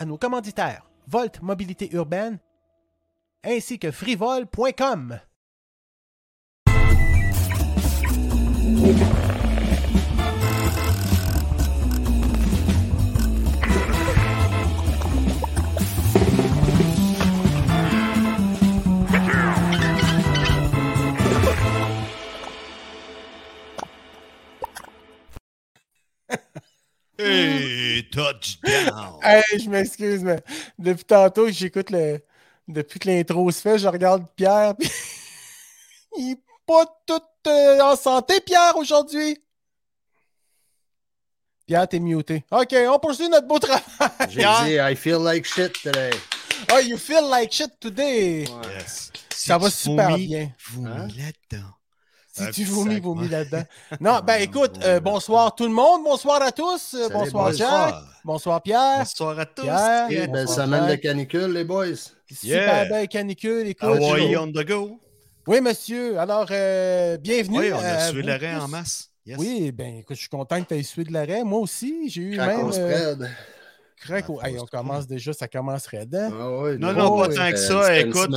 À nos commanditaires Volt Mobilité Urbaine ainsi que frivol.com. Hey, je m'excuse, mais depuis tantôt que j'écoute le. Depuis que l'intro se fait, je regarde Pierre. Puis... Il est pas tout euh, en santé, Pierre, aujourd'hui. Pierre, t'es muté. OK, on poursuit notre beau travail. J'ai dit, I feel like shit today. Oh, you feel like shit today. Yes. Ça va super vomis, bien. Vomis Hein? là-dedans. Si Un tu vomis, vomis là-dedans. Non, ben écoute, euh, bonsoir tout le monde, bonsoir à tous, euh, Salut, bonsoir. Jacques, bonsoir Pierre. Bonsoir à tous. Pierre. Belle semaine de canicule, les boys. Super Yeah. belle canicule, écoute. Hawaii on the go. Oui, monsieur. Alors, euh, bienvenue. Oui, on a suivi l'arrêt en masse. Yes. Oui, ben écoute, je suis content que tu aies suivi de l'arrêt. Moi aussi, j'ai eu Quand même. Ah, Hey, on commence déjà, ça commencerait dedans. Ah ouais, Non, non, Oh, pas tant que ça. Écoute,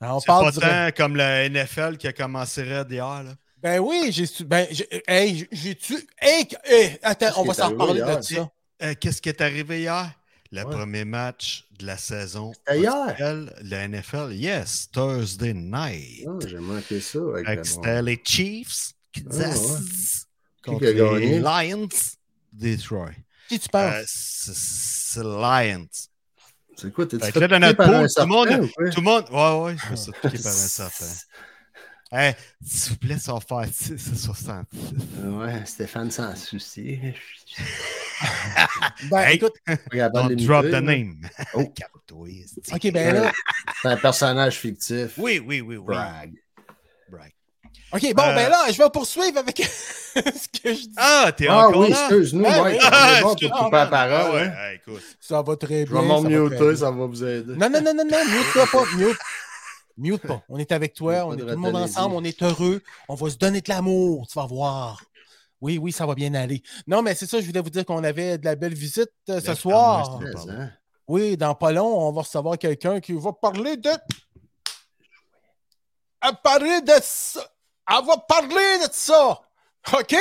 on c'est parle pas tant comme la NFL qui a commencé hier. Là. Ben oui, j'ai su. Ben, j'ai- hey, j'ai tu. Hey, hey, attends, on va s'en reparler de ça. Euh, Qu'est-ce qui est arrivé hier? Le Ouais. premier match de la saison. Hier? La NFL, yes, Thursday night. Non, j'ai manqué ça. C'était les Chiefs qui Ah, ouais. contre Qui les? Lions Detroit. Qui tu penses? Euh, c'est c'est Lions. C'est quoi, t'es-tu Fait fait que là, dans piquer notre par pool, un tout le monde-? Tout le monde. Ouais, ouais, je me suis piqué par un serpent. Hey, s'il vous plaît, ça va faire 6 60. Ouais, Stéphane s'en soucie. Ben Hey. écoute, drop the name. Oh. Ok, ben là. C'est un personnage fictif. Oui, oui, oui, oui. Brag. Ok, bon, Euh, ben là, je vais poursuivre avec ce que je dis. Ah, t'es Ah encore oui, là? excuse-nous. Ah ouais, Ah, bon excuse- pour couper la parole. Ah ouais, écoute. Ça va très Je bien. vais ça va très m'en-muter, bien. ça va vous aider. Non, non, non, non, non, mute-toi pas, mute. Mute pas. On est avec toi, Pas on est tout le monde ensemble, on est heureux, on va se donner de l'amour, tu vas voir. Oui, oui, ça va bien aller. Non, mais c'est ça, je voulais vous dire qu'on avait de la belle visite euh, ce Ben, soir. hein? Oui, dans pas long, on va recevoir quelqu'un qui va parler de. Elle parler de ça. Elle va parler de ça. OK?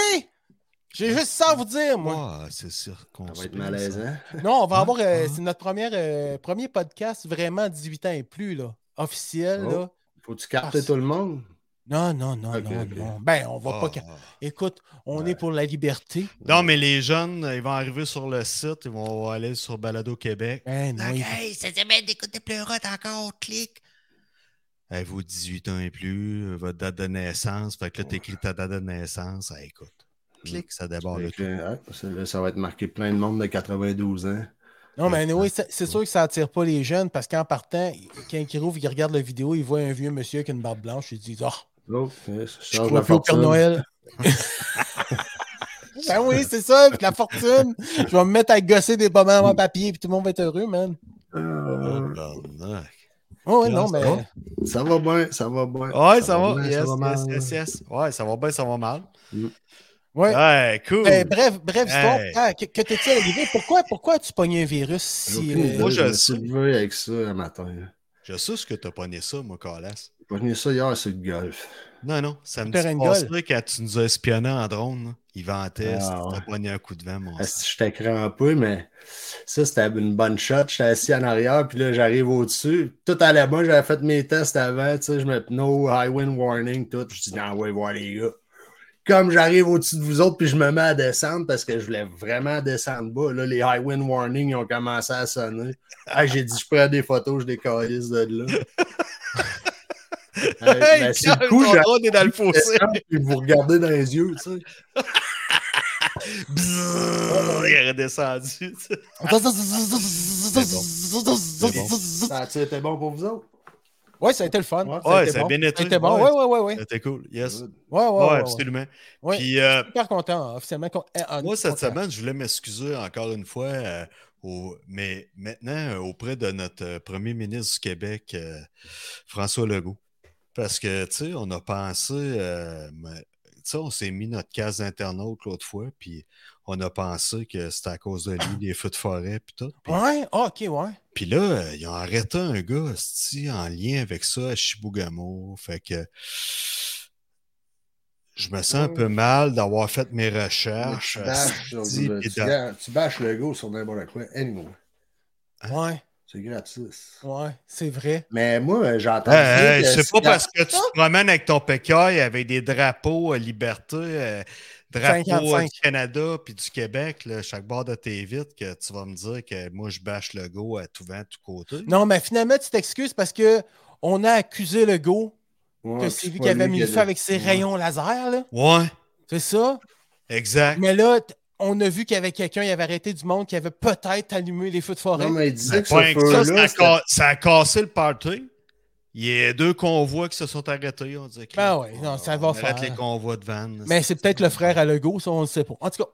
J'ai juste ça à vous dire, moi. Ouais, c'est sûr qu'on Ça va être malaisant. Non, on va Hein? avoir. euh, Hein? c'est notre première, euh, premier podcast vraiment 18 ans et plus, là. Officiel, Oh. là. Faut-tu capter Ah, tout le monde? Non, non, non, non, non. Ben, on va Ah, pas. ca- Écoute, on est pour la liberté. Non, mais les jeunes, ils vont arriver sur le site, ils vont aller sur Balado Québec. Ben, non, Hey, cette semaine d'écouter pleurote encore, clique. Avez-vous 18 ans et plus, votre date de naissance, fait que là, t'écris ta date de naissance. Ah, écoute, clique, ça débarre le tout. ça, là, ça va être marqué plein de monde de 92 ans. Non, mais oui, c'est sûr que ça attire pas les jeunes parce qu'en partant, quand ils rouvrent, ils regardent la vidéo, ils voient un vieux monsieur avec une barbe blanche, ils disent Ah, Oh, je crois plus au Père. Noël. ben oui, c'est ça, puis la fortune. Je vais me mettre à gosser des pommes en papier, puis tout le monde va être heureux, man. Euh. Oh, oui, non, Ça mais. va? ça va bien, ça va bien. Ouais, ça, va. bien, Yes, ça va yes, mal. yes, yes. Ouais, ça va bien, ça va mal. Ouais. Ouais, cool. Ben, bref, bref, histoire. Hey. Ah, que que t'es-tu arrivé? Pourquoi, pourquoi as-tu pogné un virus si. Euh, moi, je je me suis levé avec ça un matin. Je sais ce que t'as pogné ça, moi, Calas. J'ai pogné ça hier sur le golf. Non, non, Terrain de passé, golf. quand tu nous as espionné en drone, il ventait, Ah, ouais. t'as pogné un coup de vent, mon sang. Asti, J'étais crampé, mais ça, c'était une bonne shot. J'étais assis en arrière, puis là, j'arrive au-dessus. Tout allait bien, j'avais fait mes tests avant, tu sais, je me no high wind warning, tout. Je dis, non, ouais, voir les gars. Comme j'arrive au-dessus de vous autres, puis je me mets à descendre parce que je voulais vraiment descendre bas. Là, les high wind warning ils ont commencé à sonner. Ah, j'ai dit, je prends des photos, je décalisse de là. Hey, le coup, drone est dans le fossé. puis vous regardez dans les yeux, tu sais. Bzzz, il est redescendu. Ça a-tu été bon pour vous autres? Ouais, ça a été le fun. Ouais, Ça a Ouais, été ça a bon. bien été. A été bon. Ouais, ouais, ouais, ouais. C'était cool, yes. Good. Ouais, ouais, Ouais, ouais, ouais. absolument. Ouais. Puis, euh, Super content, officiellement. con- eh, ah, moi, cette content. semaine, je voulais m'excuser encore une fois, euh, au- mais maintenant, euh, auprès de notre premier ministre du Québec, euh, François Legault. Parce que, tu sais, on a pensé, euh, tu sais, on s'est mis notre case d'internaute l'autre fois, puis on a pensé que c'était à cause de lui, des feux de forêt puis tout. Ouais, ah, ok, ouais. puis là, euh, ils ont arrêté un gars en lien avec ça à Chibougamau. Fait que je me sens un peu mal d'avoir fait mes recherches. Tu bâches, le- tu tu bâches le go sur n'importe quoi. Anyway, Hein? Ouais, c'est gratis. ouais, c'est vrai. Mais moi, j'entends. Hey, hey, dire que c'est pas parce que tu te promènes avec ton pécaille avec des drapeaux euh, liberté, euh, drapeaux 55. du Canada puis du Québec, là, chaque bord de tes vitres, que tu vas me dire que moi je bâche le go à tout vent, tout côté. Non, mais finalement, tu t'excuses parce que on a accusé le go Ouais, que c'est lui qui avait mis le feu avec ses Ouais. rayons laser, là. Ouais, C'est ça. exact. Mais là, on a vu qu'il y avait quelqu'un, il avait arrêté du monde qui avait peut-être allumé les feux de forêt. Non, mais il Mais disait que pas ce que ça, a ça cassé le party. Il y a deux convois qui se sont arrêtés. On dit, Ben ouais, non, ça va on arrête faire. les convois de vannes. Mais c'est peut-être le frère à Legault, ça, on ne sait pas. En tout cas,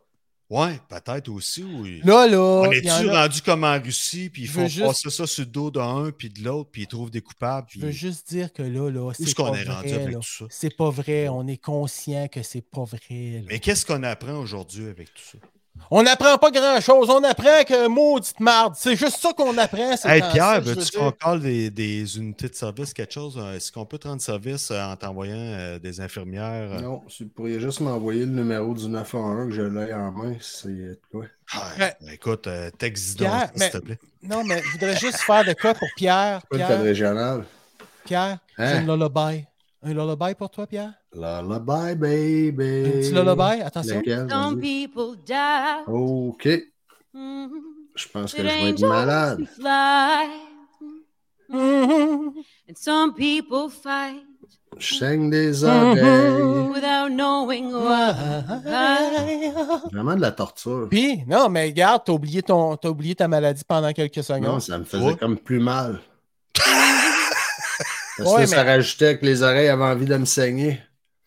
Ouais, peut-être aussi. Oui. là, là, On est-tu a- rendu comme en Russie, puis ils font juste- passer ça sur le dos d'un, puis de l'autre, puis ils trouvent des coupables. je veux juste dire que là, là, Où c'est est-ce pas qu'on est rendu vrai, avec là. tout ça? C'est pas vrai, on est conscient que c'est pas vrai. là. Mais qu'est-ce qu'on apprend aujourd'hui avec tout ça? On n'apprend pas grand-chose, on apprend que maudite marde. C'est juste ça qu'on apprend. Hey Pierre, veux-tu qu'on colle des, des unités de service, quelque chose? Euh, Est-ce qu'on peut te rendre service euh, en t'envoyant euh, des infirmières? Non, tu pourrais juste m'envoyer le numéro du 911 que je l'ai en main. C'est quoi? Ah, Ouais. ben, écoute, euh, texte s'il te plaît. Non, mais je voudrais juste faire de quoi pour Pierre. Pas le code Pierre, régional. Pierre, Hein? une lullaby. Un lullaby pour toi, Pierre? Lullaby, baby. Un petit lullaby, attention. Lequel? Some people die. OK. Mhm. Je pense que It je vais être malade. Mhm. And some people fight Je saigne des oreilles. without knowing why. Vraiment de la torture. Puis, non, mais regarde, t'as oublié, ton, oublié ta maladie pendant quelques Non, secondes. ça me faisait comme plus mal. Parce Ouais, que ça mais- rajoutait que les oreilles avaient envie de me saigner.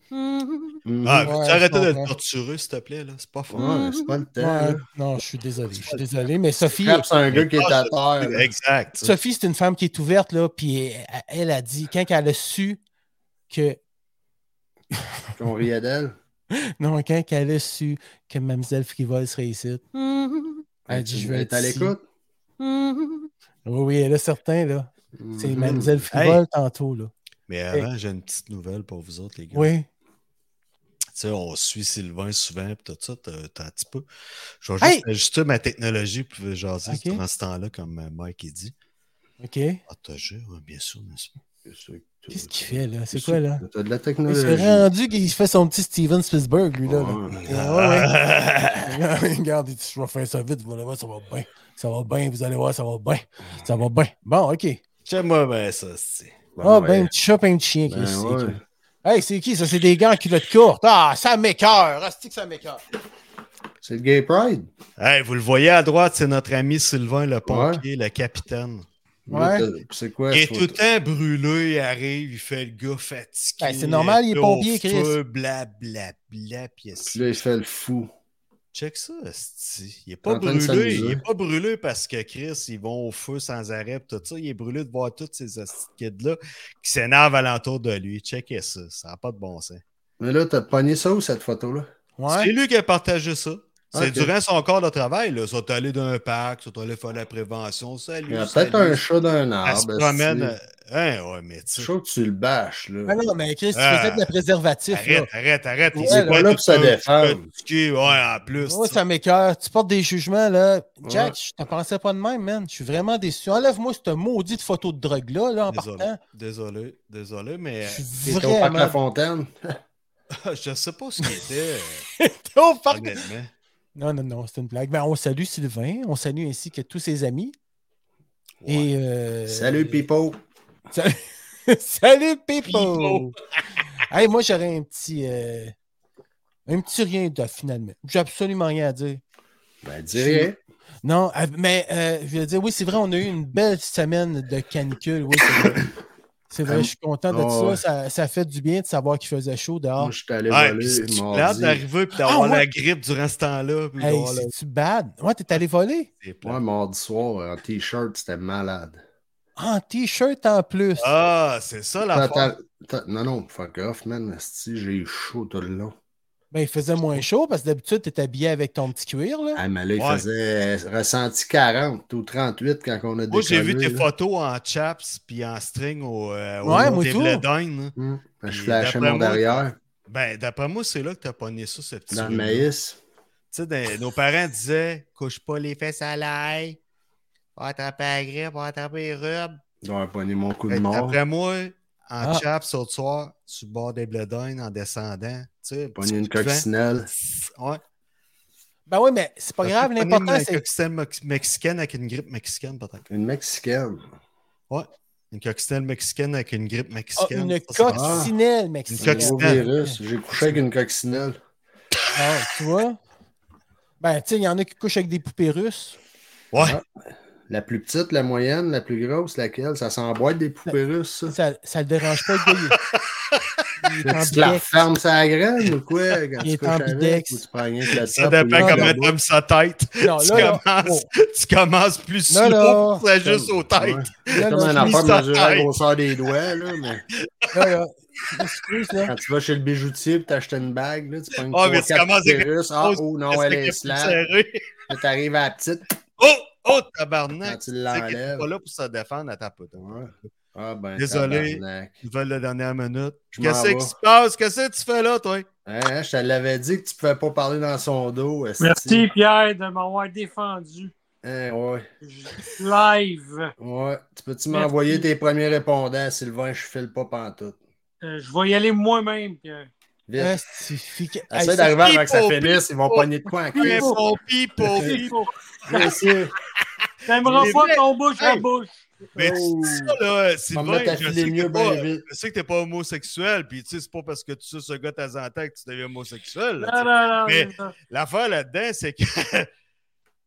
Mhm. Ah, Ouais, je arrêter de torturer, s'il te plaît? là? C'est pas fort. C'est pas le temps. Ouais, non, je suis désolé. Je suis désolé, mais Sophie, c'est un gars qui est à Ah, terre. là. Exact. ça. Sophie, c'est une femme qui est ouverte, là, puis elle, elle a dit, quand elle a su que. Qu'on riait d'elle. Non, quand elle a su que Mademoiselle Frivole serait ici, Mhm. elle a dit, je vais être à l'écoute? Mhm. Oui, oui, elle a certain, là. C'est Mhm. Mademoiselle Frivole tantôt, là. Mais avant, j'ai une petite nouvelle pour vous autres, les gars. Oui. Tu sais, on suit Sylvain souvent, puis tout ça, t'as t'as un petit peu. Je vais Hey! juste ajuster ma technologie pour jaser Ok. pendant ce temps-là, comme euh, Mike il dit. OK. Partagé, oui, bien sûr, n'est-ce pas? Qu'est-ce qu'il fait, là? C'est quoi, là? T'as de la Il technologie. s'est rendu qu'il fait son petit Steven Spielberg, lui, là. là. Ouais. Ah ouais. Regarde, il dit, je vais faire ça vite, vous allez voir, ça va bien. Ça va bien, vous allez voir, ça va bien. Ça va bien. Bon, OK. J'aime-moi bien ça, c'est. Ah, ouais. ben, un petit chat, un petit chien. Ben ouais. Hey, c'est qui? Ça, c'est des gants en culotte courte. Ah, ça m'écœure. Ah, c'est que ça m'écœure. C'est le Gay Pride. Hey, vous le voyez à droite, c'est notre ami Sylvain, le pompier, le capitaine. Ouais. C'est quoi? Il est tout le temps brûlé, il arrive, il fait le gars fatigué. Ben, c'est normal, il est pompier, Chris. feu, Bla, bla, Puis là, il fait le fou. Check ça. Il est En pas brûlé. Il est pas brûlé parce que Chris, ils vont au feu sans arrêt tout ça. Il est brûlé de voir tous ces kids-là qui s'énervent alentour de lui. Checkez ça. Ça n'a pas de bon sens. Mais là, t'as pogné ça où, cette photo-là? C'est Ouais. lui qui a partagé ça. C'est durant son corps de travail. Là. Sont allés d'un parc, ils sont allés faire la prévention. Salut. Il y a peut-être un chat d'un Elle se arbre. promène. esti. Hein, ouais, mais tu C'est chaud que tu le bâches, là. Ah non, mais Chris, tu Ah. faisais de la préservatif. là. Arrête, arrête, arrête. Ouais, là, pas là pour se un- défendre. Ouais, en plus. Ouais, ça m'écœure. Tu portes des jugements, là. Jack, Ouais. je t'en pensais pas de même, man. Je suis vraiment déçu. Enlève-moi cette maudite photo de drogue-là, là, en Désolé, partant. désolé, désolé, mais Je suis T'es au parc La vraiment... Fontaine. je sais pas ce qu'il était, T'es au parc- honnêtement. Non, non, non, c'est une blague. Ben, on salue Sylvain. On salue ainsi que tous ses amis. Ouais. Et, euh, Salut, Pipo. Salut, Salut Pipo! Pipo. hey, moi, j'aurais un petit. euh, Un petit rien de finalement. J'ai absolument rien à dire. Ben, dis rien. Non, euh, mais euh, je veux dire, oui, c'est vrai, on a eu une belle semaine de canicule. Oui, c'est vrai. Je suis content de Oh, ça. ça. Ça fait du bien de savoir qu'il faisait chaud dehors. Moi, je suis allé Ouais, voler puis c'est plate d'arriver et d'avoir Ah, ouais. la grippe durant ce temps-là. Hey, c'est-tu bad? Ouais, t'es allé voler? Ouais, mardi soir, en t-shirt, c'était malade. Ah, En t-shirt en plus. Ah, c'est ça la Non, non, fuck off, man. esti, J'ai eu chaud tout le long. Ben, il faisait moins chaud parce que d'habitude, tu es habillé avec ton petit cuir. Là. Ah, mais là, il Ouais. faisait euh, ressenti 40 ou 38 quand on a Moi, j'ai vu décollé, tes là. photos en chaps puis en string au, euh, au Ouais, moi. Hum, quand je flashais d'après mon moi, derrière Ben, d'après moi, c'est là que t'as pogné ça, ce petit dans le maïs. Tu sais, nos parents disaient couche pas les fesses à l'ail, va attraper la grippe, va attraper les rubes. Avoir pogné mon coup de mort. D'après moi, en Ah. chaps, au soir, sur le bord des bledines, en descendant, tu sais, une coccinelle. Ouais. Ben oui, mais c'est pas grave. L'important, Une c'est. coccinelle mex- mexicaine avec une grippe mexicaine, peut-être. Une Mexicaine. Ouais. Une coccinelle mexicaine avec une grippe Ah, mexicaine. une coccinelle mexicaine. Une coccinelle. J'ai couché avec une coccinelle. Ah, tu vois? Ben, tu sais, il y en a qui couchent avec des poupées russes. Ouais. La plus petite, la moyenne, la plus grosse, laquelle? Ça s'emboîte des poupées russes, ça? Ça, ça le dérange pas de gagner. Il est en Tu la refermes sa graine ou quoi? Quand Il tu est couches avec, ou tu prends rien que le Ça top dépend comment t'aimes sa tête. Non, tu, là, commences, oh. tu commences plus Là, slow, là. c'est juste aux têtes. Ouais. Là, comme un sa mesurer la grosseur des doigts, là, mais Là, quand tu vas chez le bijoutier et t'achètes une bague, là, tu prends une Ah, mais tu commences avec. Ah, oh non, elle est slab. Là, t'arrives à la petite. Oh, oh, tabarnak. Quand tu l'enlèves. pas là pour se défendre à ta pote. Ah, ben, Désolé. Nouvelle de dernière minute. Qu'est-ce qui se passe? Qu'est-ce que tu fais là, toi? Hein, hein, je te l'avais dit que tu pouvais pas parler dans son dos. Merci Pierre de m'avoir défendu. Hein, ouais. Live. Ouais. Tu peux-tu m'envoyer tes premiers répondants, Sylvain? Je file pas pantoute. Euh, je vais y aller moi-même, Pierre. Vite. Hey, Essaye d'arriver avant que ça finisse, ils vont pogner de quoi en crise. Pipo, pipo, C'est pipo. faux. Bien sûr. T'aimeras pas ton bouche à bouche. Mais tu Oh. dis ça, là, va Sylvain, je sais que mieux t'es bien pas- vite. je sais que t'es pas homosexuel, puis tu sais, c'est pas parce que tu sais ce gars de temps en temps que tu deviens homosexuel. là, Non, non, non, Mais-. L'affaire là-dedans, c'est que,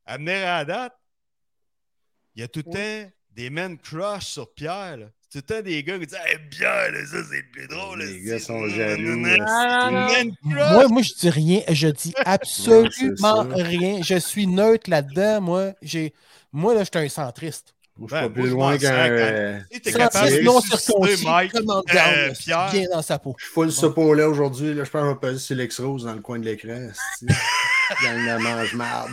à venir à la date, il y a tout le temps des men crush sur Pierre. là. C'est tout le temps des gars qui disent Hey, Pierre, là, ça c'est le plus drôle. Les gars sont jaloux, Moi, crush. moi, je dis rien. Je dis absolument rien. Je suis neutre là-dedans. Moi, j'ai, moi là, je suis un centriste. Je suis Ben, pas plus loin qu'un. euh, non circoncis, euh, Pierre. bien dans sa peau. Je suis full ce pot-là aujourd'hui. Là, je pense que je vais peser sur l'ex-rose dans le coin de l'écran. Gang de mange-marde.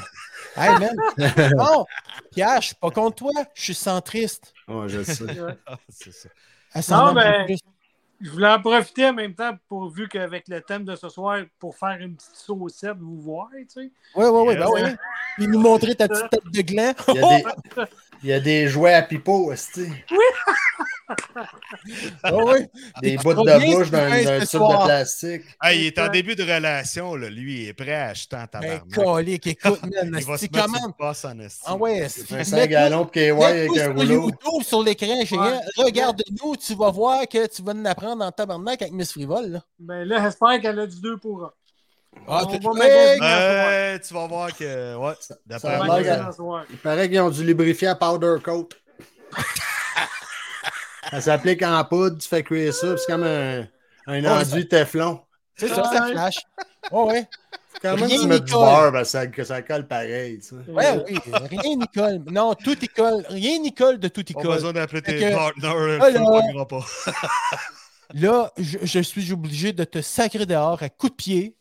Hey, man. Non, Pierre, je suis pas contre toi. Je suis centriste. Ouais, je sais. Ah, c'est ça. Non, mais- plus. Je voulais en profiter en même temps, pour, vu qu'avec le thème de ce soir, pour faire une petite saucette, vous voir, tu sais. Oui, oui, oui. Yes. Ben oui. Puis nous montrer ta petite tête de gland. Il y a des, il y a des jouets à pipeau, esti. Ah oui. Des bouts de bouche d'un tube de plastique. Hey, il est en début de relation, là. lui, il est prêt à acheter en Ben, tabarnak. colique, écoute, man. il va se C'est mettre comment? boss en esti. Ah ouais, Un c'est 5 gallons de KY avec un rouleau. YouTube, sur l'écran. Regarde-nous, tu vas voir que tu vas nous apprendre en tabarnak avec Miss Frivole. Là. Ben là, j'espère qu'elle a du 2 pour 1. Ah, On Hey! Euh, tu vas voir que. Ouais, ça a On va euh. Il paraît qu'ils ont dû lubrifier à powder coat. ça s'applique en poudre, tu fais cuire ça, c'est comme un, un Ouais, enduit Teflon. C'est ça, ça flash. Oh, ouais. Quand même, Rien tu mets du Nicole. beurre, ben, ça, que ça colle pareil. Tu sais. Ouais, oui. Rien Nicole. Non, tout y colle. Rien Nicole de tout y Pas colle. besoin d'appeler tes que- partners, Ah, là. pas. Là, je, je suis obligé de te sacrer dehors à coups de pied.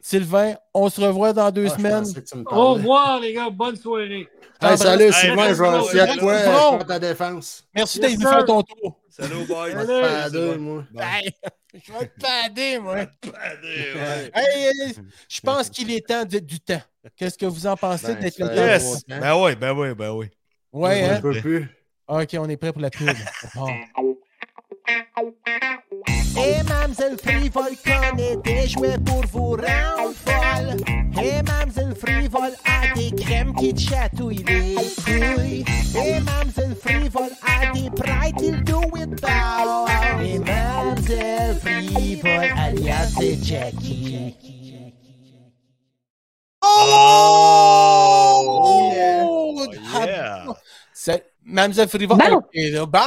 Sylvain, on se revoit dans deux Ah, je semaines. Au revoir, les gars. Bonne soirée. Hey, salut, Hey, Sylvain, je vais quoi, merci. je prends ta défense. Merci Yes, d'être venu sir. faire ton tour. Salut, boy. Je vais moi. Je vais te pader, moi. Je pense qu'il est temps de- du temps. Qu'est-ce que vous en pensez Ben, d'être le temps? Yes! Ben oui, ben oui, ben oui. Ouais, Je hein? peux plus. Ok, on est prêt pour la pub. Bon. Et Mamselle Frivole connaît des jouets pour vous rendre folle. Et Mamselle Frivole a des crèmes qui te chatouillent les couilles. Et Mamselle Frivole a des prêts il do it all. Et Mamselle Frivole alias c'est Jackie. Oh! yeah. Oh, yeah! C'est Mamselle Frivole. Bon. Ok, là, bon.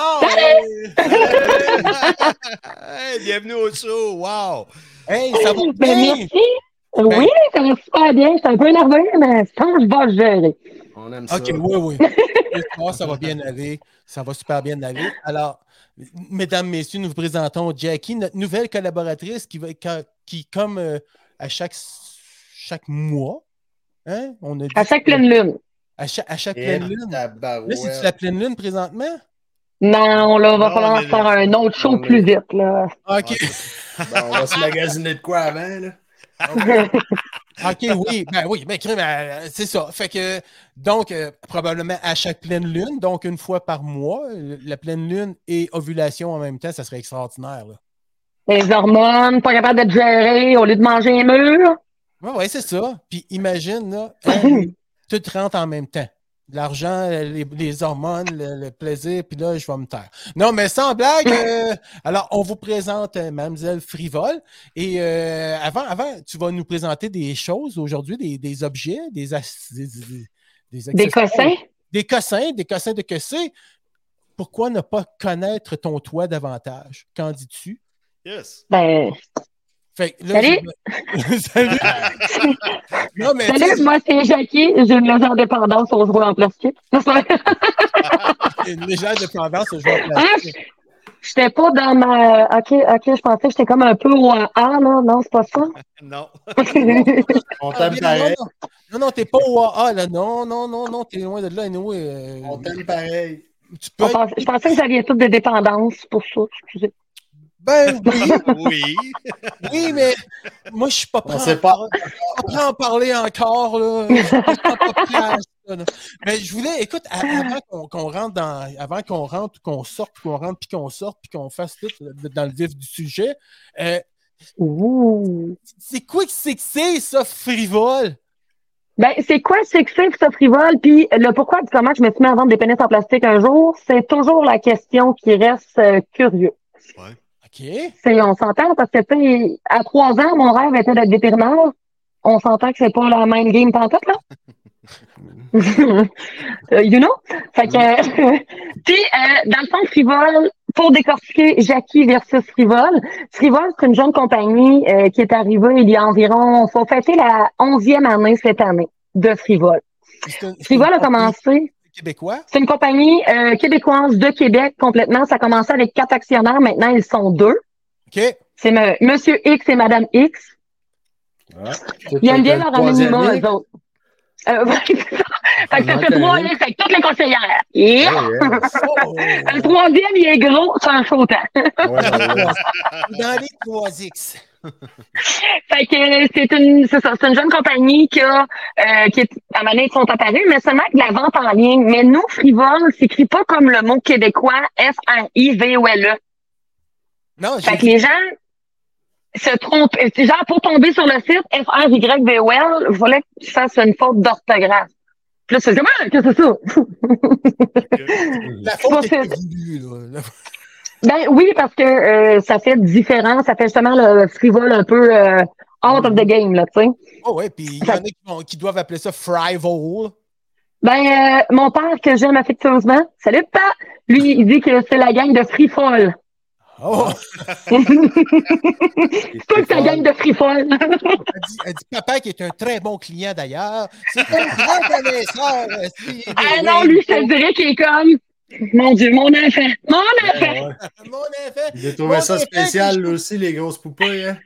Hey, bienvenue au show! Wow! Hey, ça va Ben, bien? merci. Oui, ça va super bien. Je suis un peu nerveux, mais je pense que je vais le gérer. On aime ça. OK, oui, oui. Ça va bien aller. Ça va super bien aller. Alors, mesdames, messieurs, nous vous présentons Jackie, notre nouvelle collaboratrice qui, va, qui, qui, comme euh, à chaque, chaque mois. Hein? On a dit À chaque pleine lune. À chaque, à chaque pleine lune? Là, c'est-tu la pleine lune présentement? Non, là, va Non, falloir mais- faire un autre show plus vite, là. OK. Bon, on va se magasiner de quoi avant, là? OK, oui. Ben oui, mais crime, euh, c'est ça. Fait que, donc, euh, probablement à chaque pleine lune, donc une fois par mois, la pleine lune et ovulation en même temps, ça serait extraordinaire. Là. Les hormones, pas capable de gérer au lieu de manger un mur. Oui, ouais, c'est ça. Puis imagine, là, hein, tout rentre en même temps. L'argent, les, les hormones, le, le plaisir, puis là, je vais me taire. Non, mais sans blague, euh, alors on vous présente euh, Mademoiselle Frivole. Et euh, avant, avant, tu vas nous présenter des choses aujourd'hui, des, des objets, des, des, des, des Des accessoires. cossins? Des cossins, des cossins de cossins. Pourquoi ne pas connaître ton toit davantage? Qu'en dis-tu? Yes. Ben, Fait que là, Salut! je- Salut! non, mais salut, moi, c'est Jackie. J'ai une légère dépendance aux jouets en plastique. c'est une légère dépendance au joueur Ah, plastique. J'étais pas dans ma. Ok, ok, je pensais que j'étais comme un peu au A, là. Non, c'est pas ça. Non. On Ah, t'aime mais pareil. Non, non, t'es pas au AA, là. Non, non, non, non, t'es loin de là. anyway, euh, On t'aime pareil. tu peux On pense- Je pensais que vous aviez toutes des dépendances pour ça. Excusez. Ben oui, Oui. oui, mais moi, je suis pas prêt On pas. à en parler encore, là. Je suis pas prêt à ça, là. Mais je voulais, écoute, avant qu'on rentre dans, avant qu'on rentre, qu'on sorte, puis qu'on rentre, puis qu'on sorte, puis qu'on fasse tout euh, dans le vif du sujet, euh, Ouh. c'est quoi que c'est que c'est, ça, frivole? Ben, c'est quoi c'est que c'est que ça frivole? Puis le pourquoi du comment je me suis mis à vendre des pénis en plastique un jour, c'est toujours la question qui reste euh, curieux. OK. C'est, on s'entend parce que, tu sais, à trois ans, mon rêve était d'être vétérinaire. On s'entend que c'est pas la même game pantoute, là. You know? Fait que, puis, euh, dans le fond, Frivole, pour décortiquer Jackie versus Frivole, Frivole, c'est une jeune compagnie euh, qui est arrivée il y a environ, faut fêter la onzième année cette année de Frivole une a commencé, Québécois? c'est une compagnie euh, québécoise de Québec complètement. Ça a commencé avec quatre actionnaires, maintenant ils sont deux. OK. C'est me- Monsieur X et Madame X. Ils aiment bien leur anonymat, eux autres. Euh, ouais, c'est ça. Fait que ça fait trois X avec toutes les conseillères. Yeah! Oh, Le troisième, il est gros, c'est un faux temps. dans les 3X. Fait que c'est une, c'est ça, c'est une jeune compagnie qui a, euh, qui est, à sont apparus, mais seulement avec de la vente en ligne. Mais nous, Frivole, s'écrit pas comme le mot québécois F-R-I-V-O-L-E. Non, j'ai Fait que les gens se trompent. Genre, pour tomber sur le site F-R-Y-V-O-L, il fallait que tu fasses une faute d'orthographe. Puis là, c'est comme, ah, qu'est-ce que c'est ça? La faute pas est voulue, là. Ben oui, parce que euh, ça fait différent, ça fait justement le frivole un peu euh, out of the game, là, tu sais. Oh ouais, puis il y en a qui, vont- qui doivent appeler ça frivole. Ben, euh, mon père, que j'aime affectueusement, salut pas, lui, il dit que c'est la gang de fall. Oh, c'est pas que c'est la gang de free fall. elle dit, elle dit papa qui est un très bon client d'ailleurs. C'est un grand connaisseur. euh, ah non, lui, je te dirais qu'il est comme, mon Dieu, mon enfant, mon enfant. Mon enfant. J'ai trouvé Mon ça spécial, là aussi, les grosses poupées. Hein?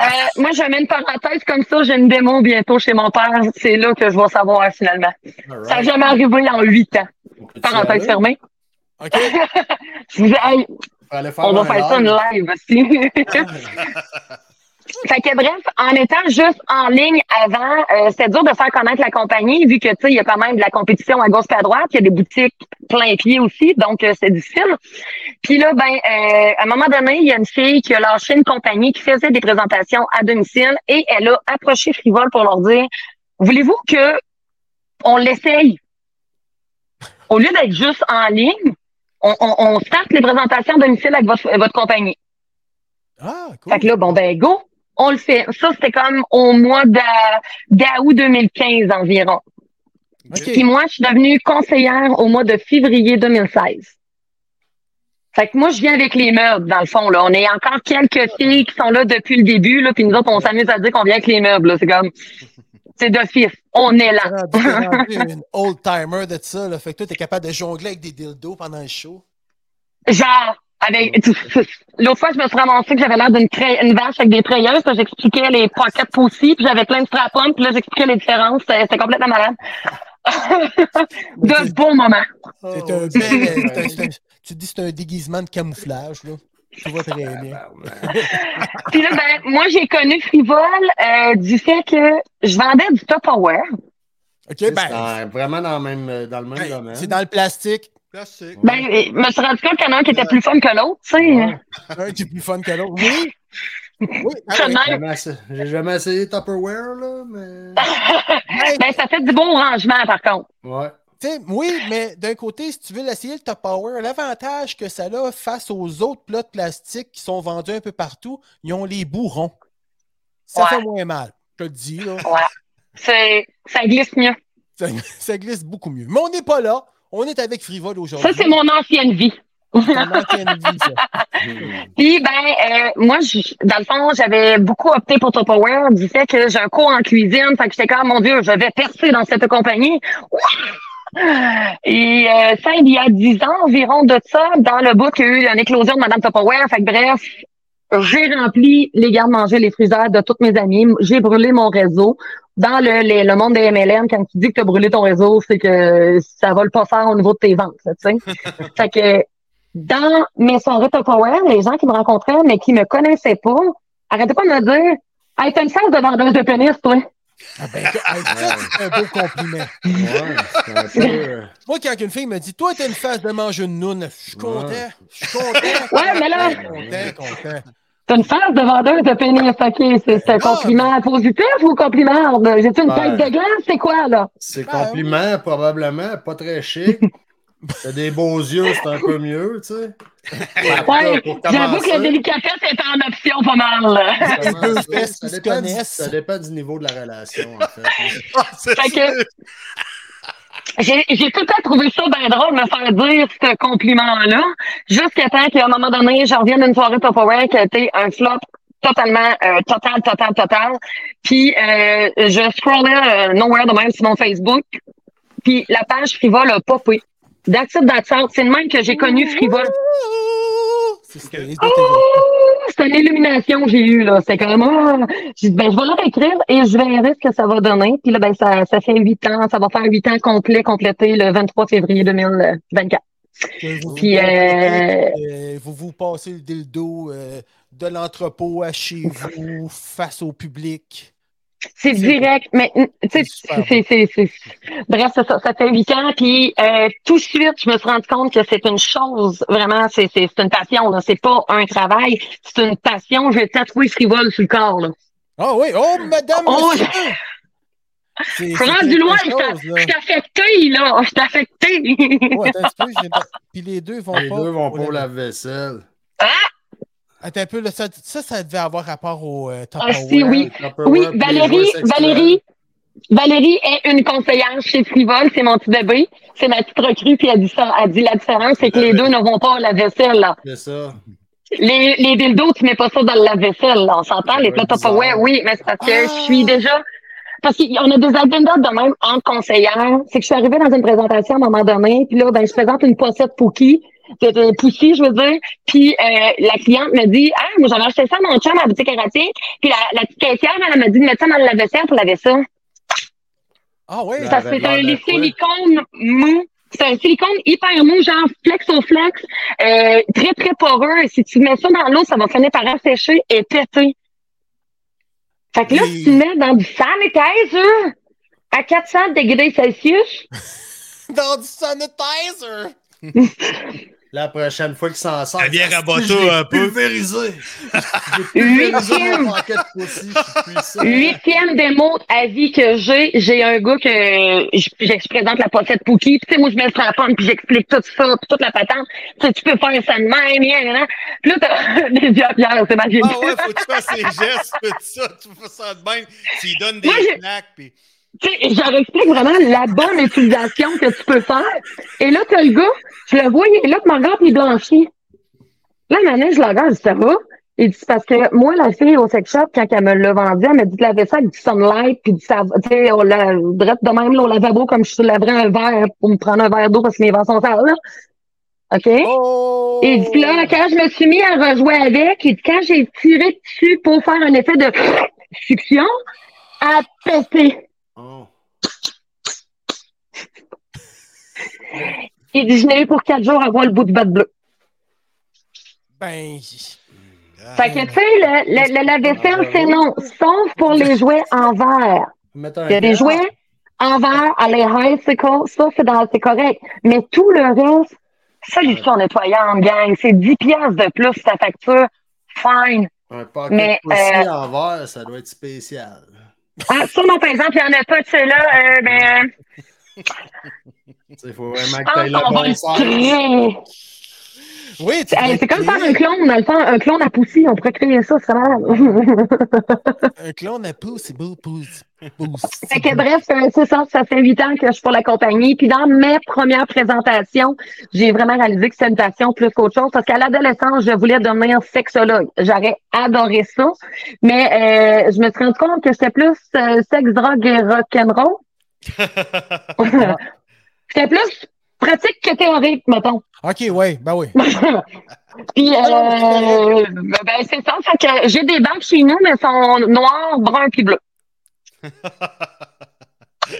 Euh, moi, je mets une parenthèse comme ça, j'ai une démo bientôt chez mon père, c'est là que je vais savoir finalement. Ça n'a jamais arrivé en huit ans. Parenthèse aller? fermée. OK. Je on va faire ça une live aussi. Fait que bref, en étant juste en ligne avant, euh, c'était dur de faire connaître la compagnie, vu que tu sais, il y a quand même de la compétition à gauche et à droite, il y a des boutiques plein pied aussi, donc euh, c'est difficile. Puis là, ben, euh, à un moment donné, il y a une fille qui a lâché une compagnie qui faisait des présentations à domicile et elle a approché Frivole pour leur dire Voulez-vous que on l'essaye? Au lieu d'être juste en ligne, on, on, on starte les présentations à domicile avec votre, votre compagnie. Ah, cool. Fait que là, bon, ben, go, on le fait. Ça, c'était comme au mois d'a- d'août 2015 environ. OK. Puis moi, je suis devenue conseillère au mois de février 2016. Fait que moi, je viens avec les meubles, dans le fond, là. On est encore quelques filles qui sont là depuis le début, là, puis nous autres, on s'amuse à dire qu'on vient avec les meubles. C'est comme, c'est d'office. On est là. Une old timer de ça. Là. Fait que toi, t'es capable de jongler avec des dildos pendant le show. Genre, Avec, l'autre fois, je me suis ramassée que j'avais l'air d'une une vache avec des trayeuses, puis j'expliquais les pockets pussy, puis j'avais plein de strap-on, puis là, j'expliquais les différences. C'était complètement malade. de bons moments. C'est un bel- un- c'est un- tu te dis que c'est un déguisement de camouflage, là. Tu vois très bien. Puis là, ben, moi, j'ai connu Frivole euh, du fait que je vendais du Tupperware. OK, ben, vraiment dans le même, dans le même hey, domaine. c'est dans le plastique. Classique. Ben, je me suis rendu compte qu'il y en a un qui était plus fun que l'autre, tu sais. Ouais. Un qui est plus fun que l'autre. Oui. Oui, ah oui. J'ai jamais essayé Tupperware, là, mais. Hey, Ben, ça fait du bon rangement, par contre. Ouais. tu sais, oui, mais d'un côté, si tu veux l'essayer, le Top Power, l'avantage que ça a face aux autres plats de plastique qui sont vendus un peu partout, ils ont les bourrons. Ça Ouais. fait moins mal. Je te le dis, là. Ouais. C'est, ça glisse mieux. Ça, ça glisse beaucoup mieux. Mais on n'est pas là. On est avec Frivole Ça, aujourd'hui. c'est mon ancienne vie. Ça. Puis, ben, euh, moi, je- dans le fond, j'avais beaucoup opté pour Tupperware du fait que j'ai un cours en cuisine. Fait que j'étais comme, mon Dieu, je vais percer dans cette compagnie. Et euh, ça, il y a dix ans environ de ça, dans le bout, il y a eu une éclosion de Madame Tupperware. Fait que bref, j'ai rempli les gardes-manger, les freezers de toutes mes amies. J'ai brûlé mon réseau. Dans le, les- le monde des MLM, quand tu dis que tu as brûlé ton réseau, c'est que ça va le pas faire au niveau de tes ventes, tu sais. fait que dans mes soirées Tupperware, les gens qui me rencontraient, mais qui me connaissaient pas, arrêtez pas de me dire Hey, t'as une sens de vendeuse de pénis, toi. Ah ben, c'est un beau compliment. Ouais, c'est un peu. euh, Moi, quand une fille me dit Toi, t'as une face de manger une noune, je suis content. Je suis content. Ouais, mais là- Content, content. T'as une face de vendeuse de pénis, ok. C'est c'est un Ah, compliment positif ou compliment? J'ai-tu une Ouais. tête de glace? C'est quoi, là? C'est Ben, compliment, probablement, pas très chic. T'as des beaux yeux, c'est un peu mieux, tu sais. Ouais, j'avoue que la délicatesse est en option pas mal. là. deux ça dépend du-. Ça dépend du niveau de la relation, en fait. Ah, Fait que-. J'ai tout le temps trouvé ça bien drôle de me faire dire ce compliment-là, jusqu'à temps qu'à un moment donné, je revienne d'une soirée Tupperware qui a été un flop totalement euh, total, total, total. Puis euh, je scrollais euh, nowhere de même sur mon Facebook, puis la page Frivole a popé. That's it, that's all. C'est le même que j'ai connu Frivole. Oh, autres- c'est une illumination que j'ai eue, là. C'est comme, ah, dit, ben, je vais leur écrire et je verrai ce que ça va donner. Puis là, ben, ça, ça fait huit ans, ça va faire huit ans complet, complété le 23 février 2024. que vous, Puis, vous, euh, euh, vous vous passez le dildo euh, de l'entrepôt à chez vous, face au public. C'est direct, mais tu sais, C'est bref, ça, ça fait huit ans, puis euh, tout de suite, je me suis rendu compte que c'est une chose, vraiment, c'est, c'est, c'est une passion, là, c'est pas un travail, c'est une passion. J'ai tatoué frivole sur le corps, là. Ah oui, oh, madame, Oh, Je suis rendu loin, je suis je affectée, là, je suis. Oh, attends peu, pas- Puis les deux vont Les pas. deux vont pour la vaisselle. Attends un peu, là, ça, ça, ça devait avoir rapport au euh, Ah, si, oui. Oui, Valérie. Valérie, Valérie est une conseillère chez Frivole, c'est mon petit bébé. C'est ma petite recrue, puis elle dit ça, elle dit la différence, c'est que les deux ne vont pas à la vaisselle, là. C'est ça. Les, les dildos, tu mets pas ça dans la vaisselle, là. On s'entend, les plats Ouais, oui, mais c'est parce que Ah. je suis déjà, parce qu'on a des agendas de même entre conseillères. C'est que je suis arrivée dans une présentation à un moment donné, puis là, ben, je présente une pochette Pookie, de, de Poussy, je veux dire. Puis euh, la cliente me dit Ah, moi j'avais acheté ça à mon chum à la boutique érotique. Puis la, la petite caissière, elle m'a dit de mettre ça dans le lave-vaisselle pour laver ça. Ah oui, c'est un silicone mou. C'est un silicone hyper mou, genre flexoflex, euh, très, très poreux. Et si tu mets ça dans l'eau, ça va finir par assécher et péter. Fait que là, Et- si tu le mets dans du sanitizer à 400 degrés Celsius, dans du sanitizer! La prochaine fois qu'il s'en sort. Je l'ai un peu. Pulvérisé. Huitième. huitième démo à vie que j'ai, j'ai un gars que je, présente la pochette Pookie, puis tu sais, moi, je mets le strapon, puis j'explique tout ça, puis toute la patente. Tu sais, tu peux faire ça de même, bien, bien, bien. Puis là, t'as des yeux à pierre, c'est magique. Ah ouais, faut que tu fasses les gestes, tout ça, tu fais ça de même. Tu donnes des snacks, puis Tu sais, je leur explique vraiment la bonne utilisation que tu peux faire. Et là, t'as le gars, je le vois, il est là, tu regardes, puis il blanchit. Là, maintenant, je le regarde, je dis, ça va? Il dit, parce que moi, la fille au sex shop, quand elle me l'a vendu, elle m'a dit de laver ça avec du sunlight, puis du savon. Tu sais, on l'a, de même, là, au lavabo, comme je laverais un verre pour me prendre un verre d'eau parce que mes verres sont sales, là. OK? Oh! Et puis là, quand je me suis mis à rejouer avec, et quand j'ai tiré dessus pour faire un effet de succion, à péter. Oh. Il dit, je n'ai eu pour quatre jours à voir le bout de batte bleu. Ben, Ah, Fait que, tu sais, le, le, le lave-vaisselle, c'est non, sauf pour les jouets en verre. Il y a des jouets en verre à c'est co- ça, c'est dans- c'est correct. Mais tout le reste, solution nettoyante, gang, c'est 10 piastres de plus ta facture. Fine. Un pocket Mais, pussy euh, en verre, ça doit être spécial. Ah, sûrement, par exemple, il n'y en a pas de ceux-là, euh, ben, Il faut vraiment que tu pense ailles le bon. Oui, Hey, c'est comme faire un clone, dans le fond, un clone à poussi, on pourrait créer ça, c'est malade. Un clone à c'est beau, pouce. Fait que bref, euh, c'est ça, ça fait huit ans que je suis pour la compagnie. Puis dans mes premières présentations, j'ai vraiment réalisé que c'était une passion plus qu'autre chose parce qu'à l'adolescence, je voulais devenir sexologue. J'aurais adoré ça, mais euh, je me suis rendu compte que j'étais plus euh, sexe, drogue et rock'n'roll. J'étais plus pratique que théorique, mettons. Ok, ouais, ben oui. Puis, euh, ben, c'est ça. Fait que j'ai des bacs chez nous, mais sont noirs, bruns puis bleus.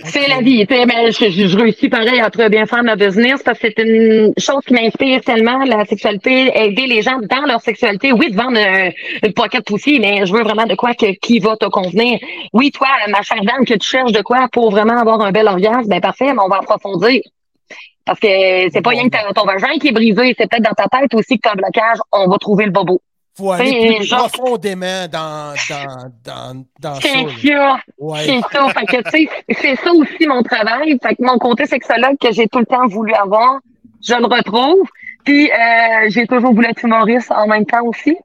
C'est la vie. Mais je, je- je réussis pareil à très bien faire ma business parce que c'est une chose qui m'inspire tellement, la sexualité, aider les gens dans leur sexualité. Oui, de vendre euh, une pocket aussi, mais je veux vraiment de quoi que, qui va te convenir. Oui, toi, ma chère dame, que tu cherches de quoi pour vraiment avoir un bel orgasme, ben parfait, mais on va approfondir. Parce que c'est pas rien que ton vagin qui est brisé, c'est peut-être dans ta tête aussi que tu as un blocage. On va trouver le bobo. Faut aller C'est plus genre- profondément dans, dans, dans, dans ça. C'est ça. Ouais. C'est ça. Fait que, tu sais, c'est ça aussi mon travail. Fait que mon côté sexologue que j'ai tout le temps voulu avoir, je le retrouve. Puis, euh, j'ai toujours voulu être humoriste en même temps aussi.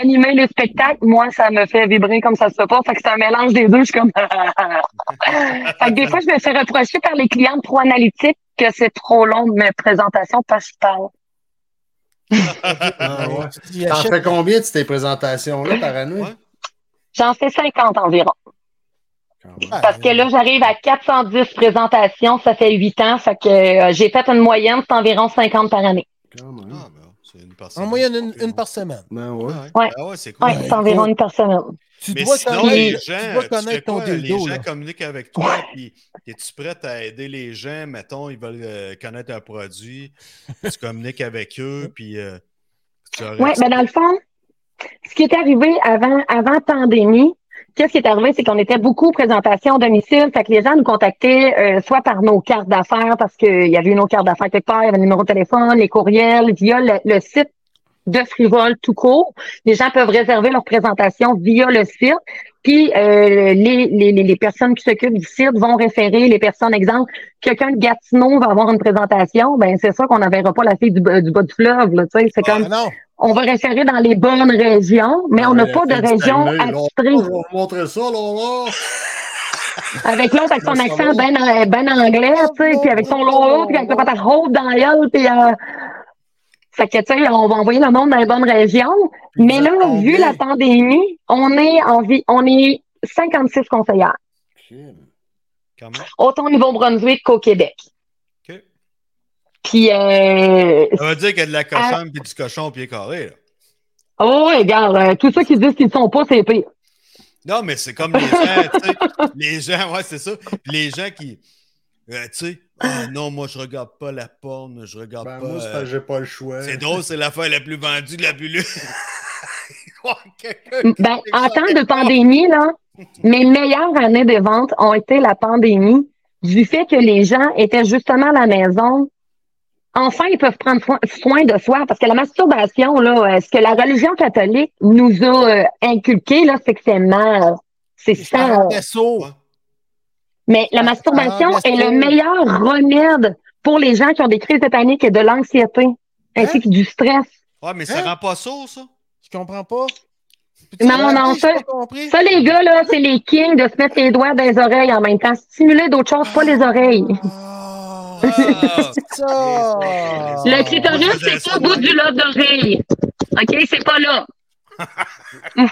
Animer les spectacles, moi, ça me fait vibrer comme ça se fait pas. Fait que c'est un mélange des deux. Je suis comme... fait que des fois, je me fais reprocher par les clients trop analytiques que c'est trop long de mes présentations parce que je parle. Ah, ouais. Tu T'en achètes- fais combien de ces présentations-là par année? Ouais. J'en fais 50 environ. Ah, Parce que là, j'arrive à 410 présentations, ça fait 8 ans. Fait que euh, j'ai fait une moyenne, c'est environ 50 par année. Quand même. Ah, ben, c'est une personne. En moyenne, une, une par semaine. Ben ouais. Ouais, Ouais. Ah ouais, c'est cool. Oui, c'est environ une par semaine. Tu Mais dois sinon, connaître, les tu gens, dois tu fais connaître ton quoi? les dildo. gens là. communiquent avec toi, puis es-tu prête à aider les gens? Mettons, ils veulent euh, connaître un produit, tu communiques avec eux, puis euh, tu Oui, mais dans le fond, ce qui est arrivé avant, avant pandémie, qu'est-ce qui est arrivé, c'est qu'on était beaucoup présentation à domicile, fait que les gens nous contactaient euh, soit par nos cartes d'affaires, parce qu'il y avait une autre carte d'affaires quelque part, il y avait le numéro de téléphone, les courriels, via le, le site de Frivol tout court. Les gens peuvent réserver leur présentation via le site. Puis euh, les, les, les- les personnes qui s'occupent du site vont référer les personnes. Exemple, quelqu'un de Gatineau va avoir une présentation, ben c'est sûr qu'on n'enverra pas la fille du, bas- du bas du fleuve. Là, tu sais. c'est comme Ah, non. on va référer dans les bonnes régions, mais on n'a Ouais, pas de région attitrée. Vais vous montrer ça, là, là. Avec l'autre, avec son accent va. ben, ben anglais, tu sais, puis avec son logo, puis avec la patate haute dans la gueule, puis euh... Fait que, tu sais, on va envoyer le monde dans les bonnes régions. Mais là, vu la pandémie, on est en vie, on est 56 conseillères, autant au Nouveau-Brunswick qu'au Québec. OK. Puis, euh, Ça veut dire qu'il y a de la cochonne puis du cochon au pied carré. Là. oh, regarde, euh, tous ceux qui disent qu'ils ne sont pas, c'est pire. Non, mais c'est comme les gens, tu sais, les gens, ouais, c'est ça. Les gens qui, euh, tu sais, ah non, moi, je regarde pas la porn, je regarde Ben, pas. moi, c'est euh, parce que j'ai pas le choix. c'est drôle, c'est l'affaire la plus vendue de la lue. Ben, en temps de pandémie, là, mes meilleures années de vente ont été la pandémie, du fait que les gens étaient justement à la maison. Enfin, ils peuvent prendre soin, soin de soi, parce que la masturbation, là, euh, ce que la religion catholique nous a euh, inculqué, là, c'est que c'est mal. C'est C'est un sale. vaisseau. Ouais. Mais la Ah, masturbation ah, est le meilleur remède pour les gens qui ont des crises de panique et de l'anxiété, ainsi Hein? que du stress. Ouais, mais ça Hein? rend pas sourd, ça. Je comprends pas? Non, non, ça-. Ça, les gars, là, c'est les kings de se mettre les doigts dans les oreilles en même temps. Stimuler d'autres choses, pas les oreilles. Ah, ça. Le clitoris, c'est ça, pas au bout du lobe d'oreille. OK, c'est pas là.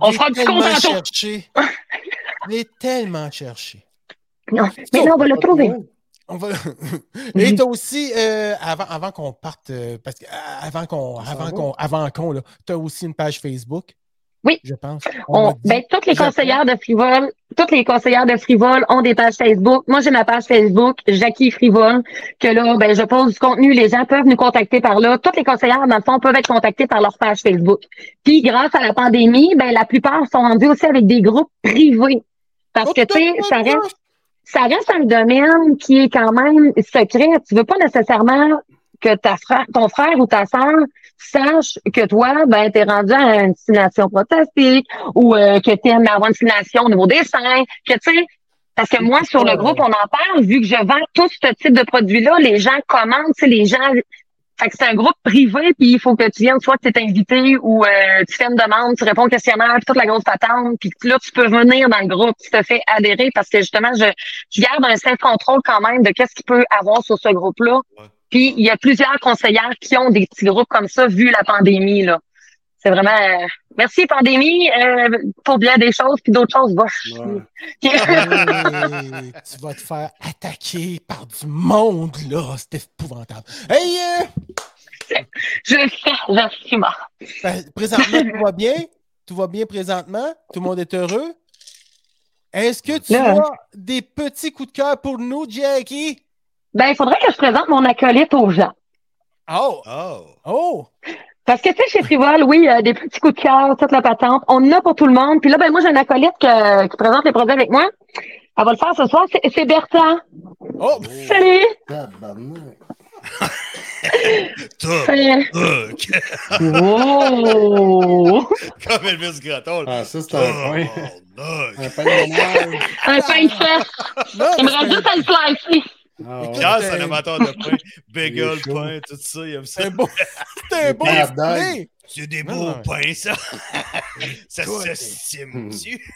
On fera du tellement compte cherché. Je l'ai tellement cherché. Non. Mais là, on va le trouver. On va... Et t'as aussi, euh, avant, avant qu'on parte, euh, parce que euh, avant qu'on, avant va? qu'on, avant qu'on, là, t'as aussi une page Facebook. Oui. Je pense. On- ben, toutes les conseillères de Frivol, toutes les conseillères de Frivol ont des pages Facebook. Moi, j'ai ma page Facebook, Jackie Frivol, que là, ben, je pose du contenu. Les gens peuvent nous contacter par là. Toutes les conseillères, dans le fond, peuvent être contactées par leur page Facebook. Puis, grâce à la pandémie, ben, la plupart sont rendus aussi avec des groupes privés. Parce que, tu sais, ça reste, ça reste un domaine qui est quand même secret. Tu veux pas nécessairement que ta frère, ton frère ou ta sœur sache que toi, ben, t'es rendu à une destination protestique ou euh, que t'aimes avoir une destination au niveau des seins, que tu sais, parce que moi, sur le groupe, on en parle, vu que je vends tout ce type de produits-là, les gens commandent, tu sais, les gens. Fait que c'est un groupe privé, puis il faut que tu viennes, soit tu es invité ou euh, tu fais une demande, tu réponds au questionnaire, puis toute la grosse patente, puis là, tu peux venir dans le groupe, tu te fais adhérer parce que justement, je, je garde un certain contrôle quand même de qu'est-ce qu'il peut avoir sur ce groupe-là. Puis il y a plusieurs conseillères qui ont des petits groupes comme ça, vu la pandémie, là. C'est vraiment euh, merci pandémie euh, pour bien des choses, puis d'autres choses, va. Hey, tu vas te faire attaquer par du monde, là. C'est épouvantable. Hey, euh, je je suis mort. ben, présentement, tout va bien? Tout va bien présentement? Tout le monde est heureux? Est-ce que tu Là. as des petits coups de cœur pour nous, Jackie? Ben, il faudrait que je présente mon acolyte aux gens. Oh! Oh! Oh! Parce que, tu sais, chez Frivol, oui, euh, des petits coups de cœur, toute la patente. On en a pour tout le monde. Puis là, ben, moi, j'ai un acolyte que- qui présente les produits avec moi. Elle va le faire ce soir. C'est- C'est Bertrand. Oh! Salut! Top! Salut. Wow! Comme Elvis Gratton. Ah, ça, c'est un point. Un pain de. Un pain de fesse. Il me reste juste à le slicer. Ah, ouais. Pierre, c'est un amateur de pain. Bagel, pain, tout ça, il aime ça. c'est un beau. C'est un beau display. C'est des Non, beaux non. pains, ça. ça Toi, se t'es- stime-tu?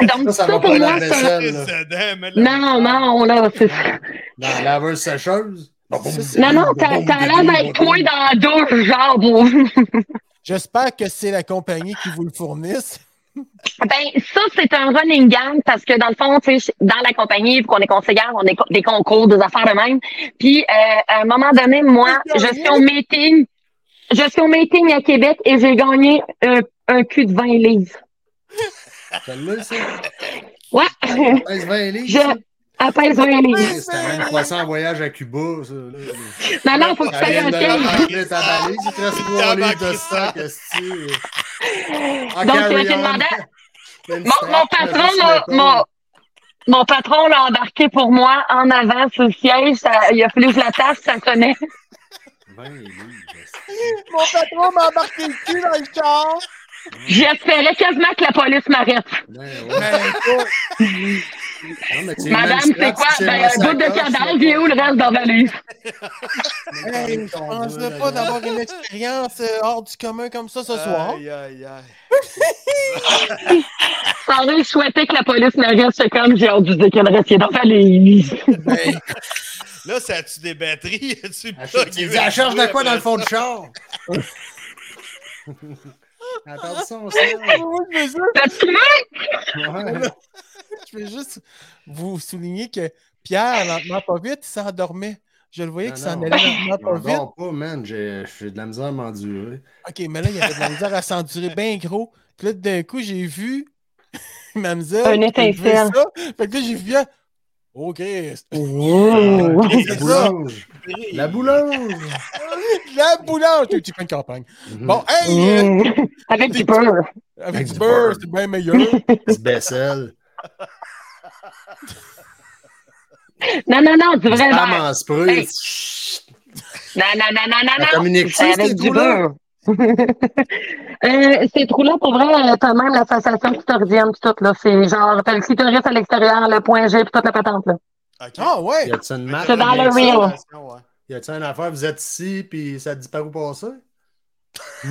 Donc, Ça, ça ça, va pour pas la moi, c'est... vaisselle. mais là- Non, non, là, c'est Dans la laveuse sécheuse? Non, non, t'as l'air d'être toi dans la douche, genre. J'espère que c'est la compagnie qui vous le fournisse. Ben, ça, c'est un running gang parce que dans le fond, tu sais, dans la compagnie, vu qu'on est conseillère, on a des concours, des affaires de même. Puis, euh, à un moment donné, moi, je suis au meeting. Je suis au meeting à Québec et j'ai gagné un, un cul de 20 livres. Celle-là, ça. Ouais. Pèse 20 livres. Je, 20 livres. C'était même poisson en voyage à Cuba, ça. là. Non, non, faut que tu Ça fasses un remplir ta valise, il te reste trois Tabac, livres de stock, est-ce Donc, j'ai demandé à- Mon, mon patron, m'a- mon, mon patron l'a embarqué pour moi en avant sur le siège. Ça- il a fallu que je la tasse, ça sonnait. 20 livres. Mon patron m'a embarqué le cul dans le char. J'espérais quasiment que la police m'arrête. Ben, ouais. Non, Madame, c'est quoi? Ben, bout de cadavre, il est où le reste dans la valise? hey, je pense pas d'avoir une expérience euh, hors du commun comme ça ce soir. Aïe, aïe, aïe. Sans je souhaitais que la police m'arrête. C'est comme, j'ai hâte de dire qu'elle restait dans la valise. Ben, Là, ça a-tu des batteries? Tu dis, elle charge de quoi dans le fond du char? T'as entendu son son? je veux juste- vous souligner que Pierre, lentement pas vite, il s'endormait. Je le voyais qu'il Non, s'en non. allait lentement pas vite. m'endors pas, man. J'ai de la misère à m'endurer. OK, mais là, il y avait de la misère à s'endurer bien gros. Puis là, d'un coup, j'ai vu Mamzelle. Un étincelle. ça. Fait que là, j'ai vu bien. Oh, Christ. Ouh. La boulange! La boulange! La boulange! Tu tu fais une campagne. Bon, hey! euh, Mmh. Avec du beurre. avec du beurre. c'est bien meilleur. Du Bessel. Non, non, non, du vrai beurre. en spray. Hey. Non, non, non, non, non, Ça non. communique-tu, ces avec du beurre. euh, ces trous-là, pour vrai, t'as même l'association clitoridienne pis tout, là. C'est genre, t'as le clitoris à l'extérieur, le point G pis toute la patente, là. Ah, ouais! Y a-tu une marque? C'est dans le reel. Ouais. Y a-tu une affaire? Vous êtes ici, puis ça te dit par où passer?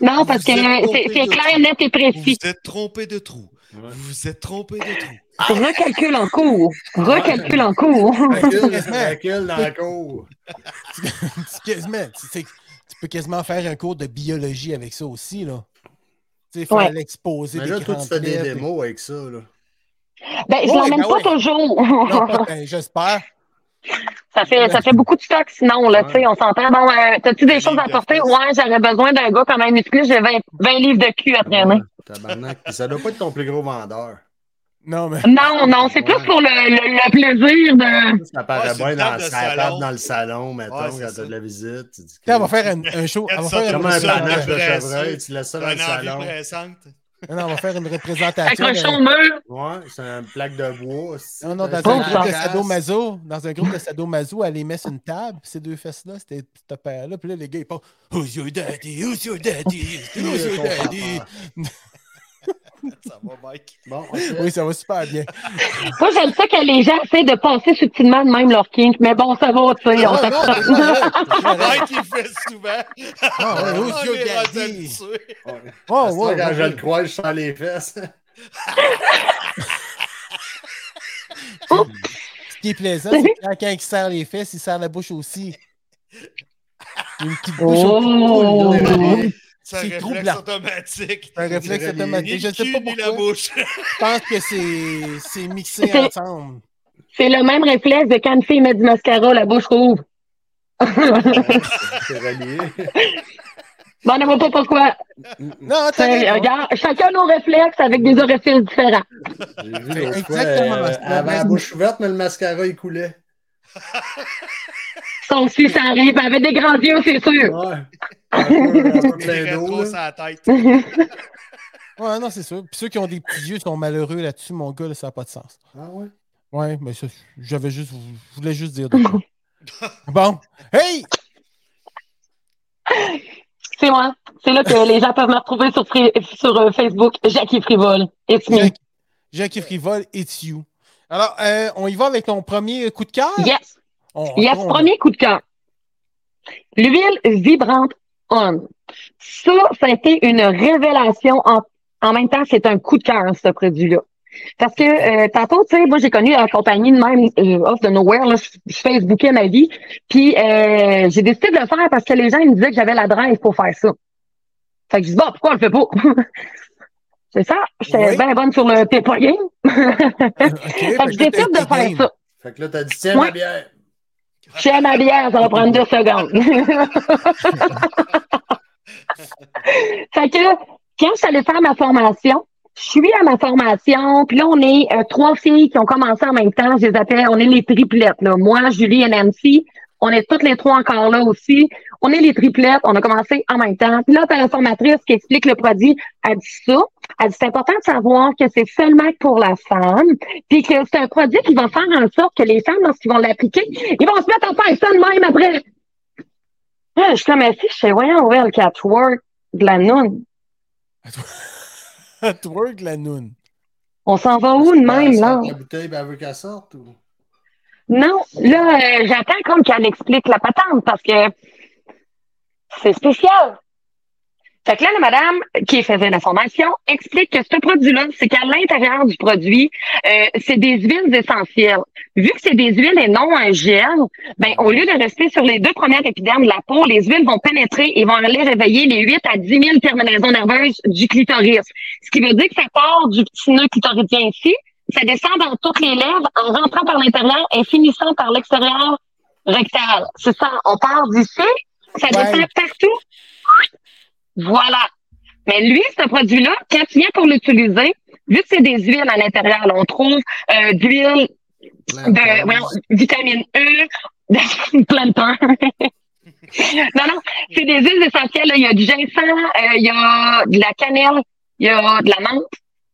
Non, parce que c'est clair, net et précis. vous êtes trompé de trou. Ouais. Vous vous êtes trompé de trou. Recalcule en cours. Recalcule en cours. Recule, recule dans la cour. C'est quasiment, tu, sais, tu peux quasiment faire un cours de biologie avec ça aussi, là. Tu sais, faire Ouais. l'exposé Mais là, toi, tu fais des démos avec ça, là. Ben, je Ouais, l'emmène ben pas ouais. toujours. Ben, j'espère. ça, fait, ça fait beaucoup de stock sinon, là, tu sais, on s'entend. Bon, euh, t'as-tu des choses à porter? Ouais, j'aurais besoin d'un gars quand même musclé, j'ai 20, 20 livres de cul à traîner. Tabarnak. Ça doit pas être ton plus gros vendeur. Non, mais. Non, non, c'est plus pour le, le, le plaisir de. Ça paraît Ouais, bien une dans, la salon. table dans le salon, mettons, Ouais, quand t'as de la visite. Tu dis Tiens, on va faire un, un show. On va faire Comme une, un panache de chevreuil, tu laisses ça dans le une salon. non, on va faire une Avec représentation. un de- chaud mur. Ouais, c'est une plaque de bois. aussi. Non, non, dans C'est un groupe de sadomaso, dans un groupe de sadomaso, elle les met sur une table, puis ces deux fesses-là, c'était ce père-là, puis là, les gars, ils parlent Who's your daddy? Who's your daddy? Who's your daddy? Ça va, Mike. Bon. Oui, ça va super bien. Moi, j'aime ça que les gens essaient de passer subtilement de même leur kink, mais bon, ça va, tu sais, on Ah, s'accroche. Mike, il fait souvent. Ah, ouais. Ouais. Oh, ouais, ça, quand ouais, je le croise, je sens les fesses. Ce qui est plaisant, c'est que quand, quand il serre les fesses, il serre la bouche aussi. Une petite bouche C'est un C'est réflexe troublant. automatique. Un réflexe automatique. Je le sais pas ni la pourquoi. bouche. Je pense que c'est c'est mixé C'est- ensemble. C'est le même réflexe de quand une fille met du mascara, la bouche rouvre. C'est relié. Bon, on ne voit pas pourquoi. Non, attends. C'est- Regarde, chacun nos réflexes avec des orifices différents. J'ai vu C'est exactement euh, ça. elle avait la bouche ouverte, mais le mascara, il coulait. Son aussi, ça arrive. Elle avait des grands yeux, c'est sûr. Ouais. La tête. Ouais, non, c'est sûr. Puis ceux qui ont des petits yeux sont malheureux là-dessus, mon gars, là, ça n'a pas de sens. Ah ouais? Ouais, mais ça, j'avais juste, je voulais juste dire de. Bon. Hey! C'est moi. C'est là que les gens peuvent me retrouver sur, Free- sur euh, Facebook, Jackie Frivole. It's me. Jacques, Jackie Frivole, it's you. Alors, euh, on y va avec ton premier coup de cœur? Yes. On- Yes, on- premier coup de cœur. L'huile vibrante On. Ça, ça a été une révélation. En, en même temps, c'est un coup de cœur, ce produit-là. Parce que euh, tantôt, tu sais, moi j'ai connu la compagnie de même euh, off de nowhere, là, je, je Facebookais ma vie. Puis euh, j'ai décidé de le faire parce que les gens ils me disaient que j'avais la drive pour faire ça. Fait que je dis bon, pourquoi on le fait pas? C'est ça, j'étais Oui. bien bonne sur le paper game. Ok, fait que je décide de faire game. ça. Fait que là, t'as dit, tiens, Ouais. ma bière. Je suis à ma bière, ça va prendre deux secondes. fait que, quand je suis allée faire ma formation, je suis à ma formation, puis là, on est euh, trois filles qui ont commencé en même temps. Je les appelle, on est les triplettes, là. Moi, Julie et Nancy. On est toutes les trois encore là aussi. On est les triplettes, on a commencé en même temps. Puis là, t'as la formatrice qui explique le produit. Elle dit ça. Elle dit, c'est important de savoir que c'est seulement pour la femme, puis que c'est un produit qui va faire en sorte que les femmes, lorsqu'ils vont l'appliquer, ils vont se mettre à faire ça de même après. Ah, je suis comme assis, je fais, voyons, ouais, le catchwork de la noune. Twerk la noune. On s'en va où de même, là? La bouteille, ben, elle veut qu'elle sorte ou? Non, là, euh, j'attends comme qu'elle explique la patente parce que c'est spécial. Fait que là, la madame qui faisait la formation explique que ce produit-là, c'est qu'à l'intérieur du produit, euh, c'est des huiles essentielles. Vu que c'est des huiles et non un gel, ben, au lieu de rester sur les deux premières épidermes de la peau, les huiles vont pénétrer et vont aller réveiller les 8 à 10 000 terminaisons nerveuses du clitoris. Ce qui veut dire que ça part du petit nœud clitoridien ici, ça descend dans toutes les lèvres en rentrant par l'intérieur et finissant par l'extérieur rectal. C'est ça, on part d'ici, ça Ouais. descend partout. Voilà. Mais lui, ce produit-là, quand tu viens pour l'utiliser, vu que c'est des huiles à l'intérieur, là, on trouve euh, d'huile de vitamine E, de plantain. non, non, c'est des huiles essentielles. là. Il y a du ginseng, euh, il y a de la cannelle, il y a de la menthe,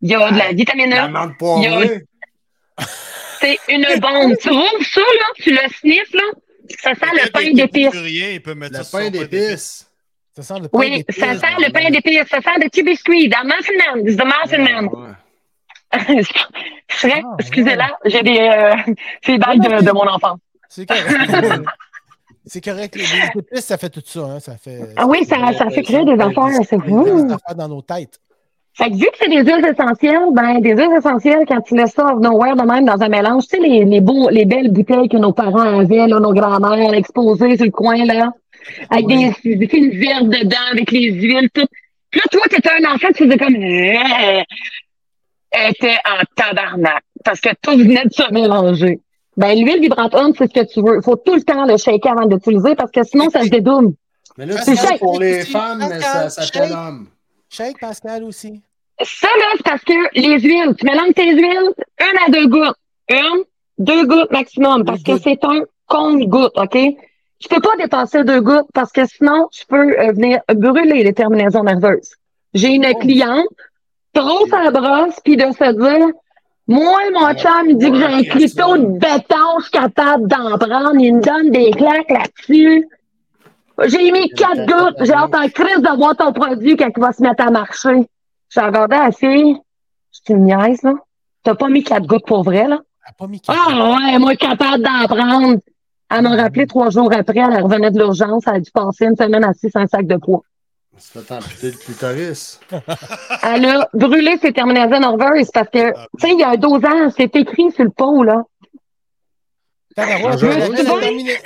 il y a de la vitamine La E. menthe Il y a- poivrée. C'est une bombe. tu trouves ça, là? Tu le sniffes, là? Ça sent le pain d'épices. Rien, il peut mettre Le pain d'épices. Ça sent le pain Oui, ça sent le pain d'épices. Ça sent le petit biscuit. Dans Muffin Man. It's the Muffin Man. Ouais. Je serais- Ah, Excusez-la, j'ai des euh, feedbacks de, de mon enfant. C'est correct. C'est correct. Les les épices, ça fait tout ça. Hein. Ça fait, Ah oui, ça, ça fait créer des affaires. C'est ça fait fou. des affaires dans nos têtes. Fait que vu que c'est des huiles essentielles, ben des huiles essentielles, quand tu laisses ça off nowhere de même dans un mélange, tu sais, les, les beaux, les belles bouteilles que nos parents avaient, là, nos grands-mères exposées sur le coin, là, avec des, des vertes dedans, avec les huiles, tout. Puis là, toi, t'étais un enfant, tu faisais comme, Euh. était en tabarnak parce que tout venait de se mélanger. Ben, l'huile vibrante homme, c'est ce que tu veux. Il faut tout le temps le shaker avant d'utiliser parce que sinon, ça se dédouble. Mais là, C'est ça. pour les femmes, mais ça s'appelle shake. Shake Pascal aussi. Ça, là, c'est parce que les huiles, tu mélanges tes huiles, une à deux gouttes. Une, deux gouttes maximum, parce que c'est un compte-goutte, OK? Tu peux pas dépasser deux gouttes parce que sinon, tu peux euh, venir brûler les terminaisons nerveuses. J'ai une Oh. cliente, trop sa brosse, puis de se dire, moi, mon chum, il dit que j'ai un clito de béton, je suis capable d'en prendre, il me donne des claques là-dessus. J'ai mis quatre gouttes, j'ai hâte en crise de voir ton produit quand il va se mettre à marcher. J'ai regardé la fille, c'est une niaise, là. T'as pas mis quatre gouttes pour vrai, là? Pas mis quatre. Ah ouais, moi, capable d'en prendre. Elle m'a rappelé trois jours après, elle revenait de l'urgence, elle a dû passer une semaine assise sur un sac de poids. Ça fait amputer le clitoris. Elle a brûlé ses terminaisons nerveuses parce que, tu sais, il y a un dosage, c'est écrit sur le pot, là. Elle, me avait souviens- terminé-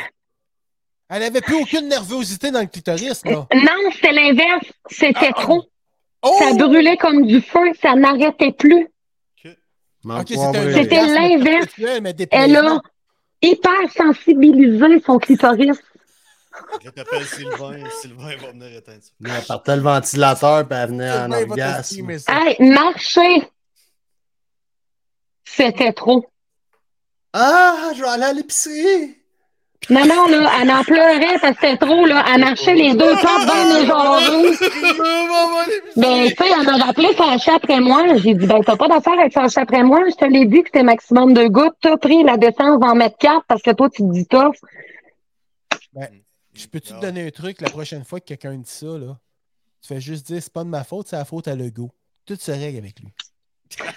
elle avait plus aucune nervosité dans le clitoris, là. Non, c'était l'inverse. C'était trop. Oh! Ça brûlait comme du feu, ça n'arrêtait plus. C'était l'inverse. Elle a. hyper sensibilisé son clitoris. Je t'appelle Sylvain. Sylvain va venir éteindre ça. Elle partait le ventilateur puis elle venait en orgasme. Hey, marcher, c'était trop. Ah, je vais aller à l'épicerie. Non, non, là, elle en pleurait parce que c'était trop, là. Elle marchait les deux pattes dans les jambes. Ben, tu sais, elle m'a rappelé fâchée après moi. J'ai dit, ben, t'as pas d'affaire avec fâchée après moi. Je te l'ai dit que c'était maximum deux gouttes. T'as pris la décence d'en mettre quatre parce que toi, tu te dis tough. Je peux-tu te donner un truc la prochaine fois que quelqu'un dit ça, là? Tu fais juste dire, c'est pas de ma faute, c'est la faute à Lego. Tout se règle avec lui.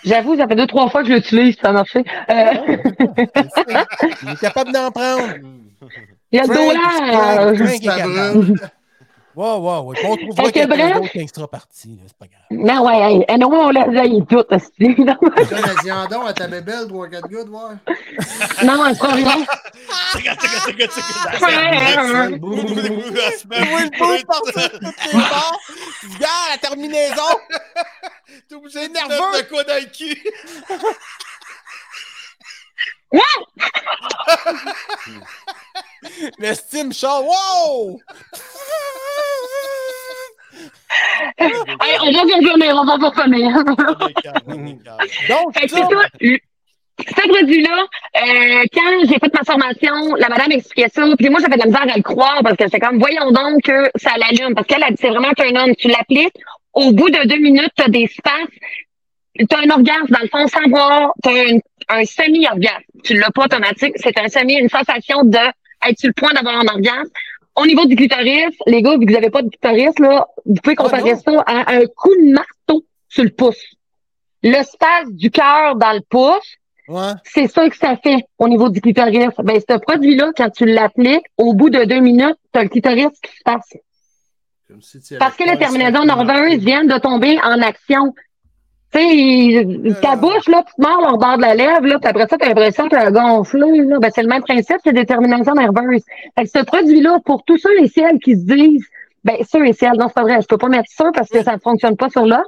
J'avoue, ça fait deux, trois fois que je l'utilise, ça a marché. Euh, Il est capable d'en prendre. il y a le Ça capable. brûle. Ouais. On trouvera Fait que quelqu'un bref- d'autre qui extra parti, là. C'est pas grave. Non, ouais, hey, on l'a, est tout, aussi. Non, Donne un donc à ta bébelle, 3-4 gouttes, voir. non, elle fera rien. Tchiga, tchiga, tchiga, tchiga. Ouais, Boum, boum, boum, boum, elle se met Tu vois le à bout partir de toutes les bords. Tu regardes la terminaison. T'es obligé de nerveux? de quoi dans le cul. Le steam show. Wow! Hey, on va revenir, on va revenir. Donc, c'est ça. le- Ce produit-là, euh, quand j'ai fait ma formation, la madame expliquait ça, puis moi j'avais de la misère à le croire parce que c'est comme, voyons donc que ça l'allume, parce qu'elle a dit, c'est vraiment un homme, tu l'appliques, au bout de deux minutes, t'as des spaces, t'as un orgasme dans le fond sans voir, t'as un, un semi-orgasme. Tu l'as pas automatique, c'est un semi, une sensation de être sur le point d'avoir un orgasme. Au niveau du clitoris, les gars, vu que vous avez pas de clitoris, là, vous pouvez comparer non. ça à un coup de marteau sur le pouce. L'espace du cœur dans le pouce, ouais. c'est ça que ça fait au niveau du clitoris. Ben, ce produit-là, quand tu l'appliques, au bout de deux minutes, t'as le clitoris qui se passe. Comme si tu Parce que cinq nerveuses minutes. viennent de tomber en action. Tu sais, ta Euh. bouche, là, tu te mords au bord de la lèvre, là, puis après ça, t'as l'impression qu'elle a gonflé, là. Ben, c'est le même principe, c'est des terminaisons nerveuses. Fait que ce produit-là, pour tous ceux et celles qui se disent, ben, ceux et celles, non, c'est pas vrai, je peux pas mettre ça parce que ça ne fonctionne pas sur l'homme.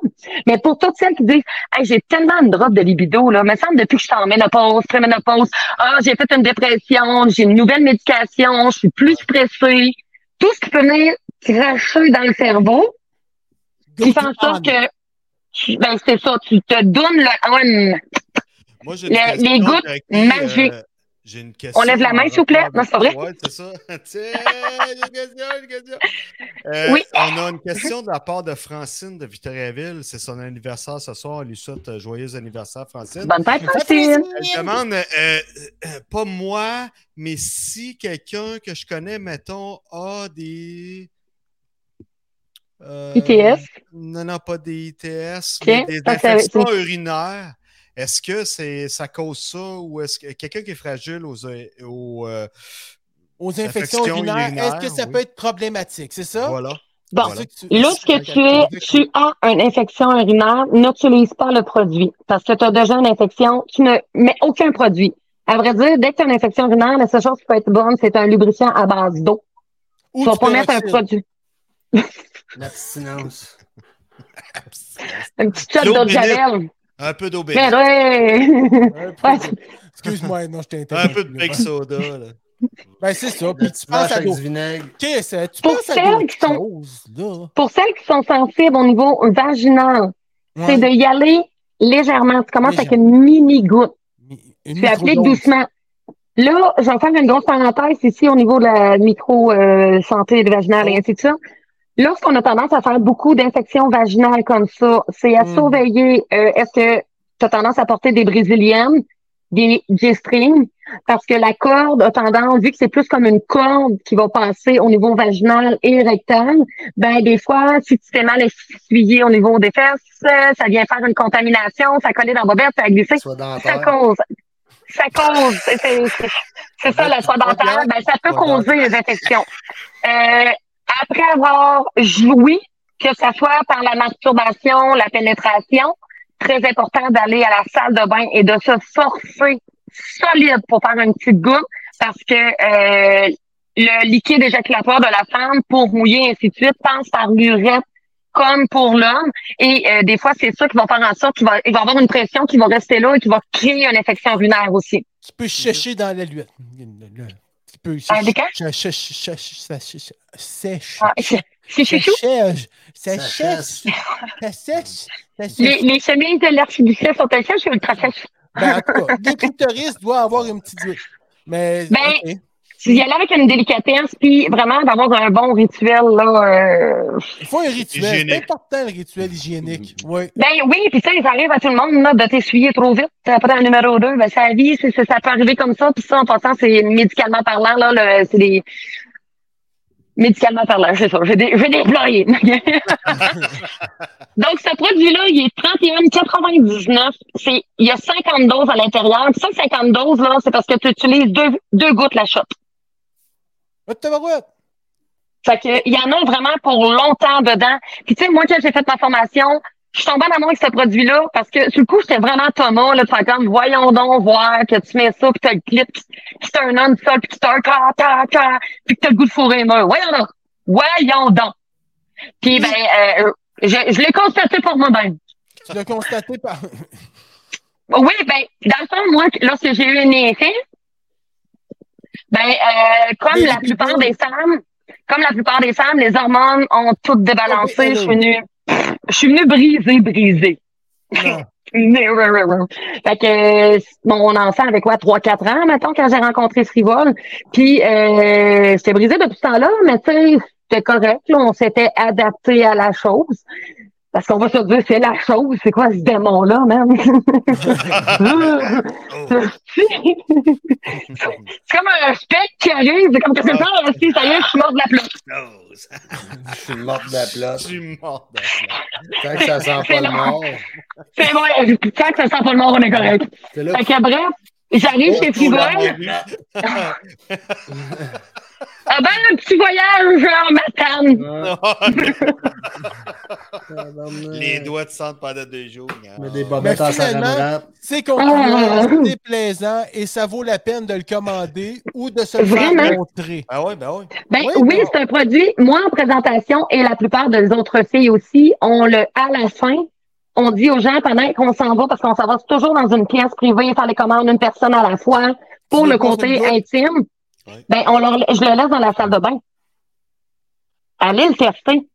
Mais pour toutes celles qui disent, hey, j'ai tellement une drop de libido, là, me semble depuis que je suis en ménopause, préménopause, ah, j'ai fait une dépression, j'ai une nouvelle médication, je suis plus stressée. Tout ce qui peut venir cracher dans le cerveau, qui fait en sorte que, tu- ben, c'est ça, tu te donnes le, Moi, j'ai Le- les gouttes Jackie, magiques. euh, j'ai une question. On lève la main, s'il vous plaît? Non, c'est vrai? Ouais, c'est ça. Tiens, une question, une question. Euh, Oui. On a une question de la part de Francine de Victoriaville. C'est son anniversaire ce soir. On lui souhaite euh, joyeux anniversaire, Francine. bonne fête, Francine. Elle demande, euh, euh, pas moi, mais si quelqu'un que je connais, mettons, a des. Euh, ITS. Non, non, pas des ITS, Ok, mais des ça, c'est- infections urinaires. Est-ce que c'est ça cause ça ou est-ce que quelqu'un qui est fragile aux, aux euh, Aux infections Infections urinaires, urinaires, est-ce que ça oui. peut être problématique? C'est ça? voilà. Bon, Voilà. Lorsque tu es, tu as une infection urinaire, n'utilise pas le produit. Parce que tu as déjà une infection, tu ne mets aucun produit. À vrai dire, dès que tu as une infection urinaire, la seule chose qui peut être bonne, c'est un lubrifiant à base d'eau. Tu vas du pas mettre un produit. L'abstinence. Un petit shot d'eau de javel. Un peu d'eau Mais bénite. ouais. Un peu Ouais. de- Excuse-moi, non, je t'ai Un peu de interrompu. big soda. Là. Ben, c'est ça. Puis tu penses à avec d'autres du vinaigre. Qu'est-ce que tu Pour penses à celles d'autres qui sont- choses, là? Pour celles qui sont sensibles au niveau vaginal, c'est de y aller légèrement. Tu commences avec une mini goutte. Une Tu appliques doucement. Là, je vais faire une grosse parenthèse ici au niveau de la micro-santé vaginale et ainsi de suite. Lorsqu'on a tendance à faire beaucoup d'infections vaginales comme ça, c'est à Mm. surveiller. euh, Est-ce que tu as tendance à porter des brésiliennes, des G-strings? Parce que la corde a tendance, vu que c'est plus comme une corde qui va passer au niveau vaginal et rectal, ben des fois, si tu t'es mal essuyé au niveau des fesses, ça vient faire une contamination, ça colle dans la bobette, ça a glissé. Soit Ça cause. Ça cause. C'est ça, la soie dentaire. Ben, ça peut causer des infections. Euh, après avoir joui, que ce soit par la masturbation, la pénétration, très important d'aller à la salle de bain et de se forcer solide pour faire une petite goutte parce que euh, le liquide éjaculatoire de la femme pour mouiller ainsi de suite passe par l'urètre comme pour l'homme et euh, des fois c'est ça qui va faire en sorte qu'il va, il va avoir une pression qui va rester là et qui va créer une infection urinaire aussi. Tu peux chercher dans la. Quoi? chercher. Sèche. Ça sèche. Ça sèche. Ça Les, sèche. les chemises de l'archiduchesse sont elles sèches ou ultra sèches? Ben, en tout cas, le clitoris doit avoir une petite. Mais. Ben, ok. Y aller avec une délicatesse, puis vraiment d'avoir un bon rituel, là. euh, Il faut un rituel. C'est Hygiénique. important, le rituel hygiénique. Oui. Ben oui, puis ça, ça arrive à tout le monde là, de t'essuyer trop vite. Après un numéro 2, ben ça vie, c'est- c'est- ça peut arriver comme ça. Puis ça, en passant, c'est médicalement parlant, là, le- c'est des médicalement parlant, c'est ça. J'ai dé- j'ai déployé. Donc, ce produit-là, il est 31,99. C'est, il y a 50 doses à l'intérieur. Ça, 50 doses, là, c'est parce que tu utilises deux, deux gouttes la shot. Fait que, il y en a vraiment pour longtemps dedans. Puis tu sais, moi, quand j'ai fait ma formation, je suis tombée en amour avec ce produit-là parce que sur le coup, j'étais vraiment Thomas, là, faire comme, voyons donc voir que tu mets ça, puis t'as le clip, puis t'as un on sol, puis tu t'as un ca, ca, ca, puis que t'as le goût de fourrer les murs. Voyons donc! Voyons donc! Puis ben, euh, je, je l'ai constaté pour moi-même. Tu l'as constaté par. Oui, ben, dans le fond, moi, lorsque j'ai eu un effet, ben, euh, comme Mais la plupart des femmes, comme la plupart des femmes, les hormones ont toutes débalancé. Oh, je suis venue, je suis venue briser, briser. Non. Fait que euh, mon enfant avait quoi, 3-4 ans, mettons, quand j'ai rencontré Frivole. Puis euh, j'étais brisée depuis ce temps-là, mais tu sais, c'était correct. Là, on s'était adapté à la chose. Parce qu'on va se dire, c'est la chose, c'est quoi ce démon-là, même? c'est comme un spectre qui arrive, c'est comme que c'est ça, si ça y est, je suis morte de la place. Je suis morte de la Je place. suis mort de la Tant que ça sent C'est pas le mort. C'est vrai, tant que ça sent pas le mort, on est correct. C'est là Fait que bref, j'arrive chez Frivole. Ah ben, un petit voyage en matane. Les doigts te sentent pendant deux jours. Mais des bobettes Mais en C'est concluant, c'est plaisant et ça vaut la peine de le commander ou de se le faire montrer. Ah ouais, ben oui. Ben Oui, oui, bon. c'est un produit. Moi, en présentation, et la plupart des autres filles aussi, on le à la fin. On dit aux gens pendant qu'on s'en va, parce qu'on s'en va toujours dans une pièce privée, faire les commandes une personne à la fois, pour le côté intime. Ouais. Ben, on leur, je le laisse dans la salle de bain. Allez le tester.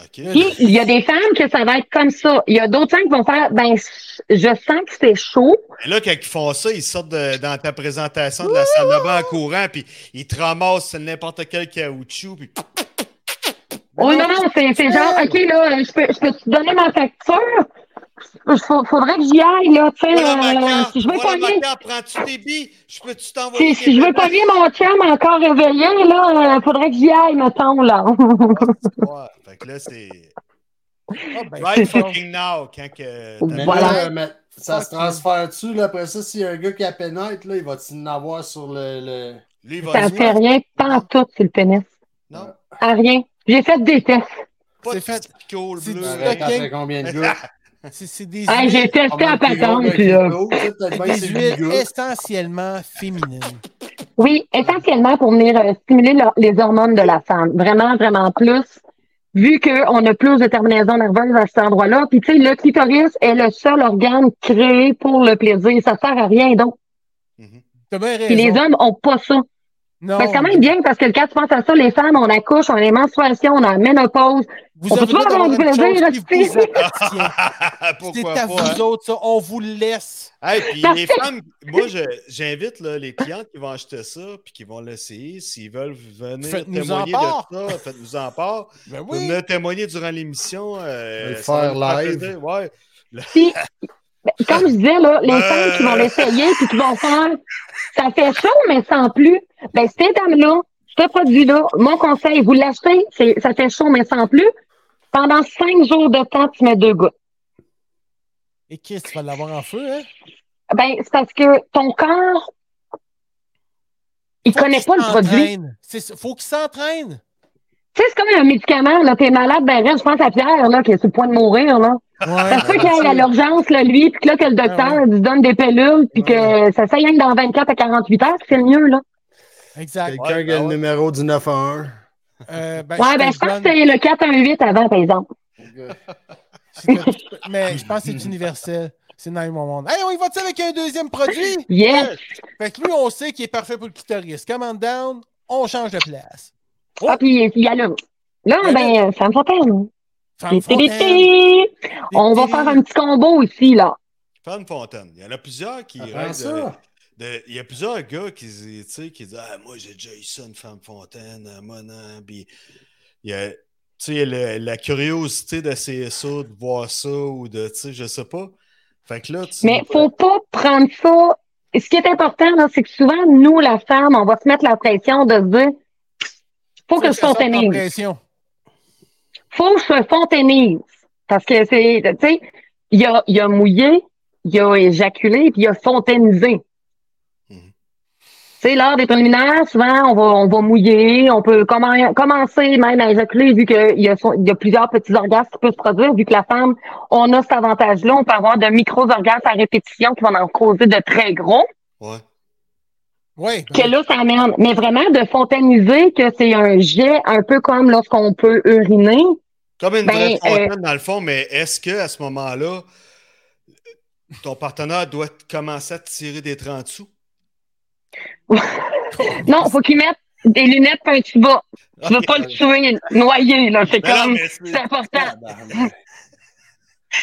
OK. Puis, il y a des femmes que ça va être comme ça. Il y a d'autres femmes qui vont faire, ben, je sens que c'est chaud. Mais là, quand ils font ça, ils sortent de- dans ta présentation de la salle de bain en courant, puis ils te ramassent n'importe quel caoutchouc, puis Oh non, non, c'est, c'est genre, OK, là, je peux, je peux te donner ma facture? Il faudrait que j'y aille, là, tu sais. Euh, si je veux voilà pogner, prends-tu tes billes? Je peux-tu t'envoyer si, je veux pogner mon chum encore réveillé, là, il faudrait que j'y aille, mettons, là. Ouais, fait que là, c'est Ah, ben, right fucking now, quand que... Mais Voilà. là, euh, mais ça se transfère-tu, là, après ça, s'il y a un gars qui a pénètre, là, il va-tu en avoir sur le... le... Lui, il va Ça dire, fait rien, pas en tout sur le pénis. non, À rien. J'ai fait des tests. pas de C'est fait- c'est bleu. après combien de gars? C'est c'est des Hey, huiles, j'ai testé à patente, Puis puis là. c'est des huiles essentiellement féminines. Oui, essentiellement pour venir euh, stimuler le- les hormones de la femme. Vraiment, vraiment plus. vu qu'on a plus de terminaisons nerveuses à cet endroit-là. Puis, tu sais, le clitoris est le seul organe créé pour le plaisir. Ça sert à rien d'autre. T'as bien Puis les hommes ont pas ça. Non, Ben, c'est quand même bien parce que quand tu penses à ça, les femmes, on accouche, on a les menstruations, on a la ménopause. vous on peut droit avoir du plaisir, là, vous appartient. C'est Pourquoi à pas? vous hein? autres, ça. On vous le laisse. Hey, puis les femmes, moi, je- j'invite là, les clientes qui vont acheter ça puis qui vont l'essayer. S'ils veulent venir Faites-nous témoigner de ça, faites-nous en part. Ben oui. venir témoigner durant l'émission. euh, faire live. Ouais. Puis, comme je disais, là, les femmes qui vont l'essayer puis qui vont faire, ça fait chaud, mais sans plus. Ben, ces dames-là, ce produit-là, mon conseil, vous l'achetez, ça fait chaud, mais sans plus. Pendant cinq jours de temps, tu mets deux gouttes. Et Chris, tu vas l'avoir en feu, hein? Ben, c'est parce que ton corps, il Faut connaît qu'il pas le produit. Faut qu'il s'entraîne. Tu sais, c'est comme un médicament, là. T'es malade, ben, reste, je pense à Pierre, là, qui est sur le point de mourir, là. Ça se peut qu'il aille à l'urgence, là, lui, puis que là, que le docteur Ah lui donne des pilules, puis que ça s'aille dans 24 à 48 heures, que c'est le mieux, là. Exact. Quelqu'un Ouais, qui a ben le numéro du 911. Euh, ben, Ouais, ben, je pense que c'est le 418 avant, par exemple. Mais je pense que c'est universel. C'est 911. Hey, on y va-tu avec un deuxième produit? Yes! Fait que lui, on sait qu'il est parfait pour le clitoris. Command down, on change de place. Ah, puis il y a là. Là, Ben ben, Femme Fontaine. Femme fontaine. On va faire un petit combo ici, là. Femme Fontaine. Il y en a plusieurs qui Attends rêvent ça. Il y a plusieurs gars qui, tu sais, qui disent Ah, moi, j'ai déjà eu ça, une femme fontaine, moi, non. Puis, il y a, tu sais, le- la curiosité d'essayer ça, de voir ça, ou de, tu sais, je sais pas. Fait que là, tu. Mais faut pas prendre ça. Ce qui est important, là, c'est que souvent, nous, la femme, on va se mettre la pression de se dire faut que je fontainise. pression. Faut que je fontainise. Parce que c'est, tu sais, il y a, il y a mouillé, il y a éjaculé, puis il y a fontainisé. Tu sais, lors des préliminaires, souvent, on va, on va mouiller, on peut commen- commencer même à éjaculer, vu qu'il y, a son- il y a plusieurs petits orgasmes qui peuvent se produire, vu que la femme, on a cet avantage-là, on peut avoir de micro-orgasmes à répétition qui vont en causer de très gros, Ouais. Oui. que là, ça amène. Mais vraiment, de fontainiser, que c'est un jet un peu comme lorsqu'on peut uriner. Comme une Ben, vraie fontaine, dans le fond, mais est-ce que à ce moment-là, ton partenaire doit commencer à tirer des 30 sous? Non, faut qu'il mette des lunettes puis un tuba. Tu veux pas le tuer, noyer, là. C'est non, comme, c'est- important.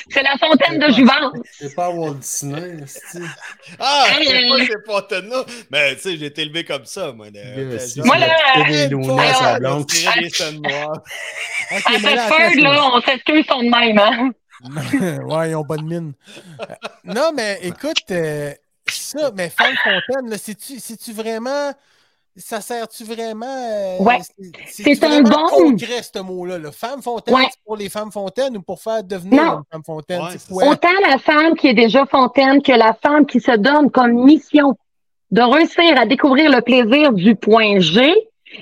C'est la fontaine de Jouvence. C'est pas Walt Disney, c'est Ah, Hey, c'est pas ces fontaines-là. Mais tu sais, j'ai été élevé comme ça, moi. de- Moi, tu là, à Ah, là, Bedford, là, on s'excuse son de même, hein. ouais, ils ont bonne mine. Euh, non, mais écoute, euh, ça, mais Femme Fontaine, là, c'est-tu, c'est-tu vraiment. Ça sert-tu vraiment. euh, Ouais. c'est- un bon- concret, ce mot-là. là? Femme Fontaine, Ouais. c'est pour les femmes fontaines ou pour faire devenir Non. une femme fontaine? Ouais, c'est c'est quoi? Autant la femme qui est déjà fontaine que la femme qui se donne comme mission de réussir à découvrir le plaisir du point G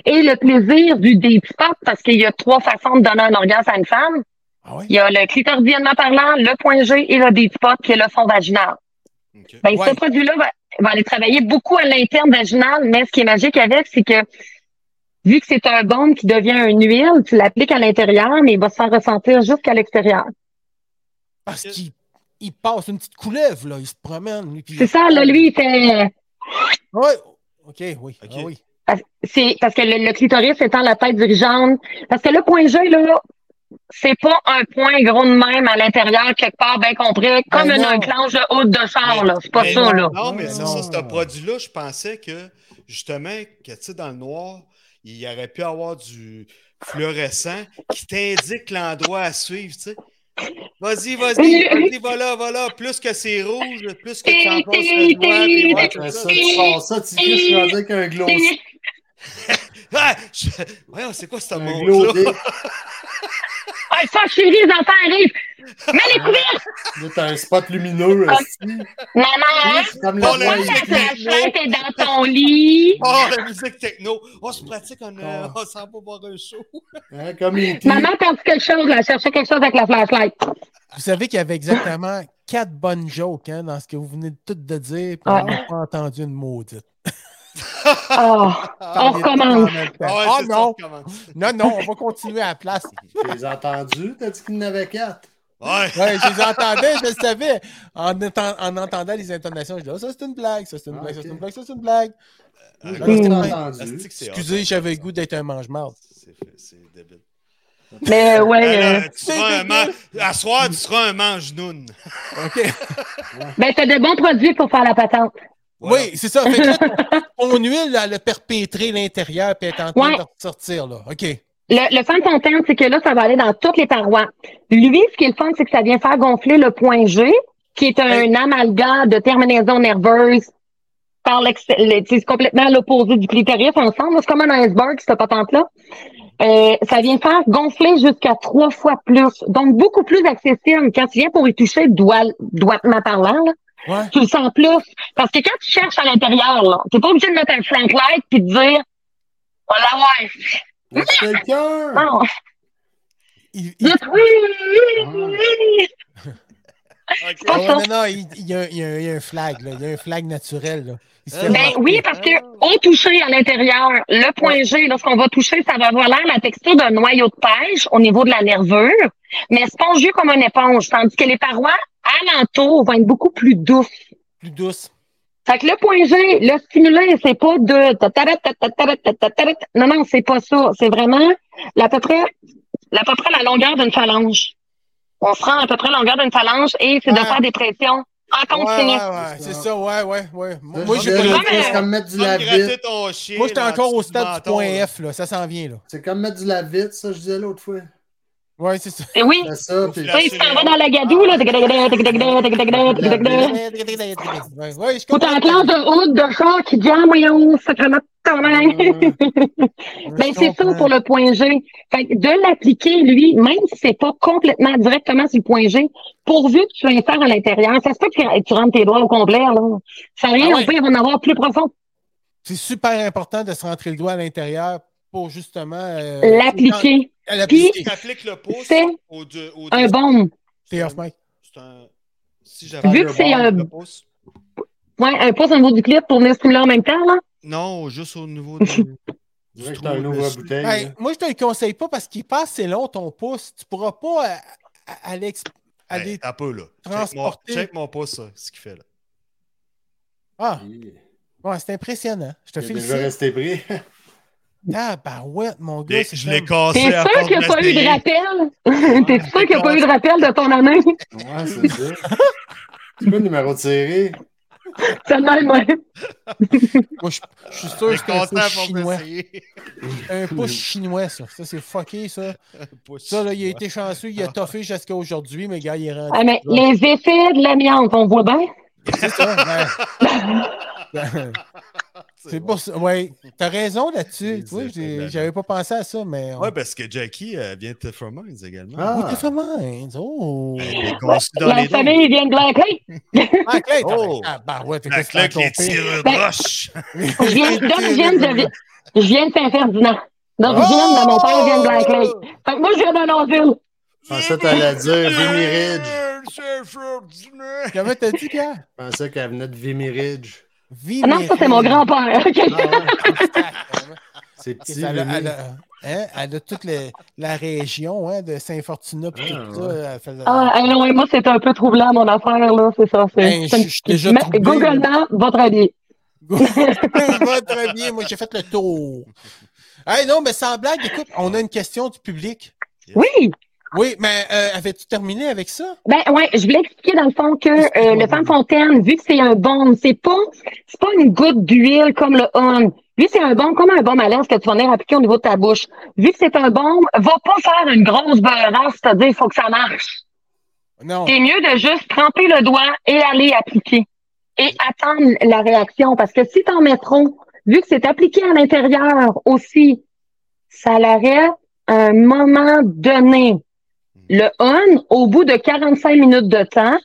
et le plaisir du deep spot, parce qu'il y a trois façons de donner un orgasme à une femme. Ah ouais? Il y a le clitoridiennement parlant, le point G et le deep spot, qui est le fond vaginal. Ben, Ouais. ce produit-là va, va aller travailler beaucoup à l'interne vaginal, mais ce qui est magique avec, c'est que vu que c'est un baume qui devient une huile, tu l'appliques à l'intérieur, mais il va se faire ressentir jusqu'à l'extérieur. Parce qu'il il passe une petite couleuvre, là. Il se promène. puis- C'est ça, là, lui, il fait. Ouais. OK, oui. Ok. Ah oui. Parce- C'est parce que le, le clitoris étant la tête dirigeante. Parce que le point G, là, c'est pas un point gros de même à l'intérieur, quelque part, bien compris, comme Ben une, non. un planche de haute de char, là. C'est pas Mais ça, non, là. Non, mais c'est Non. ça, ce produit-là, je pensais que, justement, que, tu sais, dans le noir, il y aurait pu avoir du fluorescent qui t'indique l'endroit à suivre, tu sais. Vas-y, vas-y, vas-y, voilà, voilà. Plus que c'est rouge, plus que tu enfonces le doigt, puis ouais, Ouais, ça. tu sors ça, tu qu'un glow Ah! je- Voyons, c'est quoi ce un dick. Ah, ça, chérie, les enfants arrivent. Mets les couverts! Là, t'as un spot lumineux, Ah. Maman, comme la chatte est dans ton lit. Oh, la musique techno! Oh, je pratique, on, euh, Oh. on s'en va voir un show. Hein, Comme E. Maman a perdu quelque chose, là. Cherchait quelque chose avec la flashlight. Vous savez qu'il y avait exactement quatre bonnes jokes hein, dans ce que vous venez de tout de dire, puis Ouais. on n'a pas entendu une maudite. Ah, on recommence. Ah ouais, Ah non, on recommence. non, non, on va continuer à la place. Tu les as entendus? T'as dit qu'il y en avait quatre. Ouais. Ouais, je les entendais, je le savais. En, en entendant les intonations, je disais, oh, ça c'est une blague, ça c'est une Ah, blague, ça c'est une blague, ça c'est une blague. Euh, Je Excusez, j'avais le goût d'être un mange-marde. C'est débile. Mais ouais, Ben là, euh, tu seras un man... À soir, tu seras un mange-noun. OK. ben t'as de bons produits pour faire la patente. Voilà. Oui, c'est ça. Fait que là, ton huile, elle a perpétré l'intérieur puis elle est en train Ouais. de ressortir, là. OK. Le, le de fontaine, c'est que là, ça va aller dans toutes les parois. Lui, ce qui est le fun, c'est que ça vient faire gonfler le point G, qui est un Hey. amalgame de terminaison nerveuse par c'est complètement l'opposé du clitoris ensemble. C'est comme un iceberg, cette patente-là. Euh, ça vient faire gonfler jusqu'à trois fois plus. Donc, beaucoup plus accessible. Quand tu viens pour y toucher, doigt, doigtement parlant, là, Ouais. tu le sens plus. Parce que quand tu cherches à l'intérieur, là, t'es pas obligé de mettre un flank light puis de dire, voilà, ouais. Y a quelqu'un? Non, Il, il- oui, oui, oui. Oh, non, non, il, il y a, il y a- il y a un flag, là. Il y a un flag naturel, là. Ben oui, parce que au toucher à l'intérieur, le point G, lorsqu'on va toucher, ça va avoir l'air la texture d'un noyau de pêche au niveau de la nervure, mais spongieux comme une éponge, tandis que les parois alentour vont être beaucoup plus douces. Plus douce. Fait que le point G, le stimulé, c'est pas de tatarat, tatarat, tatarat. non, non, c'est pas ça. C'est vraiment à peu près, à peu près la longueur d'une phalange. On se rend à peu près la longueur d'une phalange et c'est de faire des pressions en Ouais, continu. ouais, ouais. C'est ça, ouais, ouais, ouais. Moi, j'ai c'est comme mettre du chien. moi, j'étais encore au stade du point. F, là. Ça s'en vient, là. C'est comme mettre du lave-vite, ça, je disais l'autre fois. Ouais, c'est ça. Et oui, C'est ça, puis il s'en va dans la gadoue, là. Ouais, je Ou t'as comprends. un classe de route de char qui jam, voyons, sacrément de ton main. Ben, c'est ça comprends. pour le point G. Fait que de l'appliquer, lui, même si c'est pas complètement directement sur le point G, pourvu que tu l'insères à l'intérieur, ça se peut que tu rentres tes doigts au complet, là. Ça rien, Ah ouais. au pire, il va en avoir plus profond. C'est super important de se rentrer le doigt à l'intérieur pour justement. euh, L'appliquer. À l'appliquer. Tu appliques le pouce C'est au deux. Au Un baume. T'es off, Mike. C'est un. Si j'avais Vu que c'est un- le pouce. Ouais, un pouce au niveau du clip pour venir stimuler en même temps, là? Non, juste au niveau. Je dirais que t'as un ouvre bouteille. Hey, moi, je te le conseille pas parce qu'il est pas assez long, ton pouce. Tu pourras pas euh, à- aller, Hey, un peu, là. Check mon, transporter. check mon pouce, ça, ce qu'il fait, là. Ah, Il ouais, c'est impressionnant. Je te déjà félicite. resté pris. Ah, bah ouais, mon gars. Je l'ai cassé T'es sûr qu'il n'y a pas eu de rappel? T'es sûr qu'il n'y a pas eu de rappel de ton année? Ouais, c'est ça. C'est quoi le numéro de série? C'est le même, ouais. Moi, je, je suis sûr que c'est un pouce chinois. Un pouce chinois, ça. Ça, c'est fucké, ça. Pouce Ça, là, il a été chanceux. Il a toffé jusqu'à aujourd'hui, mais gars, il est rendu. Ah, mais les effets de l'amiante, on voit bien? C'est ça. ben. C'est pour ça. Ouais, t'as raison là-dessus. Tu vois, j'avais pas pensé à ça, mais. on- Ouais, parce que Jackie euh, vient de Mines également. Ah. Oh, t'es fait mal. Oh. Elle dans La les famille vient de Blackley. Ah, Clay, t'as- Oh. Ah, bah ouais, t'es qu'est-ce que tireurs de Ben, roche. Je viens, donc, je viens de, je viens de Saint-Ferdinand. Oh! mon père vient de Blackley. Fait que moi, je viens de Longville. Je pensais que t'allais dire Vimy Ridge. Ridge. Comment t'as dit, Pierre? Je pensais qu'elle venait de Vimy Ridge. Ah non, ça, c'est mon grand-père. Ah ouais, c'est petit. Elle a, Vimy. elle a- hein, elle a toute la région hein, de Saint-Fortuna Ah, tout ouais. Fait- Ah, non, moi, c'est un peu troublant, mon affaire, là. C'est ça. Ben, c'est je- je suis déjà Mais troublé, Google là. Maps va très bien. Va très bien. Moi, j'ai fait le tour. Hey, non, mais sans blague, écoute, on a une question du public. Oui. Oui, mais euh, avais-tu terminé avec ça? Ben ouais, je voulais expliquer dans le fond que euh, le fan fontaine, vu que c'est un baume, c'est pas c'est pas une goutte d'huile comme le on. Lui, c'est un baume comme un baume à l'air que tu vas venir appliquer au niveau de ta bouche. Vu que c'est un baume, va pas faire une grosse beurrasse, c'est-à-dire il faut que ça marche. Non. C'est mieux de juste tremper le doigt et aller appliquer. Et attendre la réaction. Parce que si t'en mets trop, vu que c'est appliqué à l'intérieur aussi, ça l'arrête à un moment donné. Le on, au bout de 45 minutes de temps,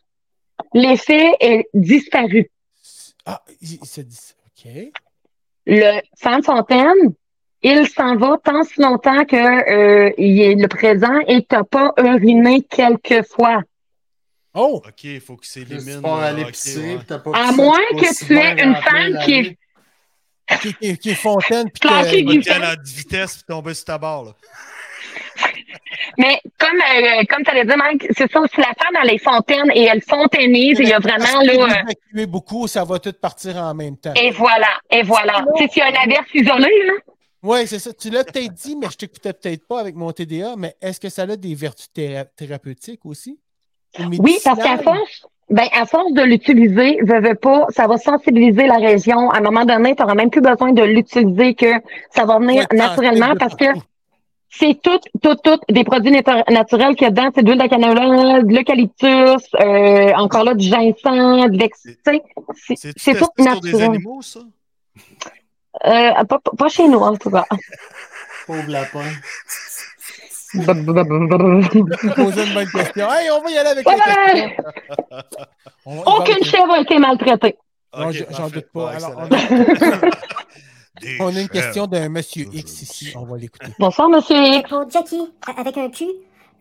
l'effet est disparu. Ah, il, s'est dit. OK. Le fan fontaine, il s'en va tant si longtemps que euh, il est le présent et que t'as pas uriné quelques fois. Oh! Ok, il faut pisser, ouais. puis t'as pas À moins que tu aies une femme la qui est- qui, qui- qui est fontaine. puis que- te aller à 10 vitesses puis tomber sur ta barre. Là. Mais comme, euh, comme tu allais dire, Mike, c'est ça aussi l'affaire dans les fontaines et elles fontainisent. et Il y a vraiment là. euh, évacuer beaucoup, ça va tout partir en même temps. et voilà, et voilà. Tu sais, y a une averse isolée, là. Oui, c'est ça. Tu l'as peut-être dit, mais je t'écoutais peut-être pas avec mon TDA, mais est-ce que ça a des vertus théra- thérapeutiques aussi? Ou Oui, parce qu'à force, ben, à force de l'utiliser, veux, veux pas, ça va sensibiliser la région. À un moment donné, tu n'auras même plus besoin de l'utiliser que ça va venir Ouais, naturellement parce que. C'est tout, tout, tout des produits nat- naturels qu'il y a dedans. C'est de l'huile de canola, de l'eucalyptus, euh, encore là, du ginseng, de l'ex, tu sais, c'est tout testé sur des naturel. animaux, ça? Euh, pas, pas chez nous, en tout cas. Pauvre lapin. Posais une bonne question. Hey, on va y aller avec la Ouais! question. Va Aucune chèvre a été maltraitée. J'en doute pas. Alors. on On a une question d'un monsieur X ici. On va l'écouter. Bonsoir, monsieur X. Pour Jackie, avec un Q,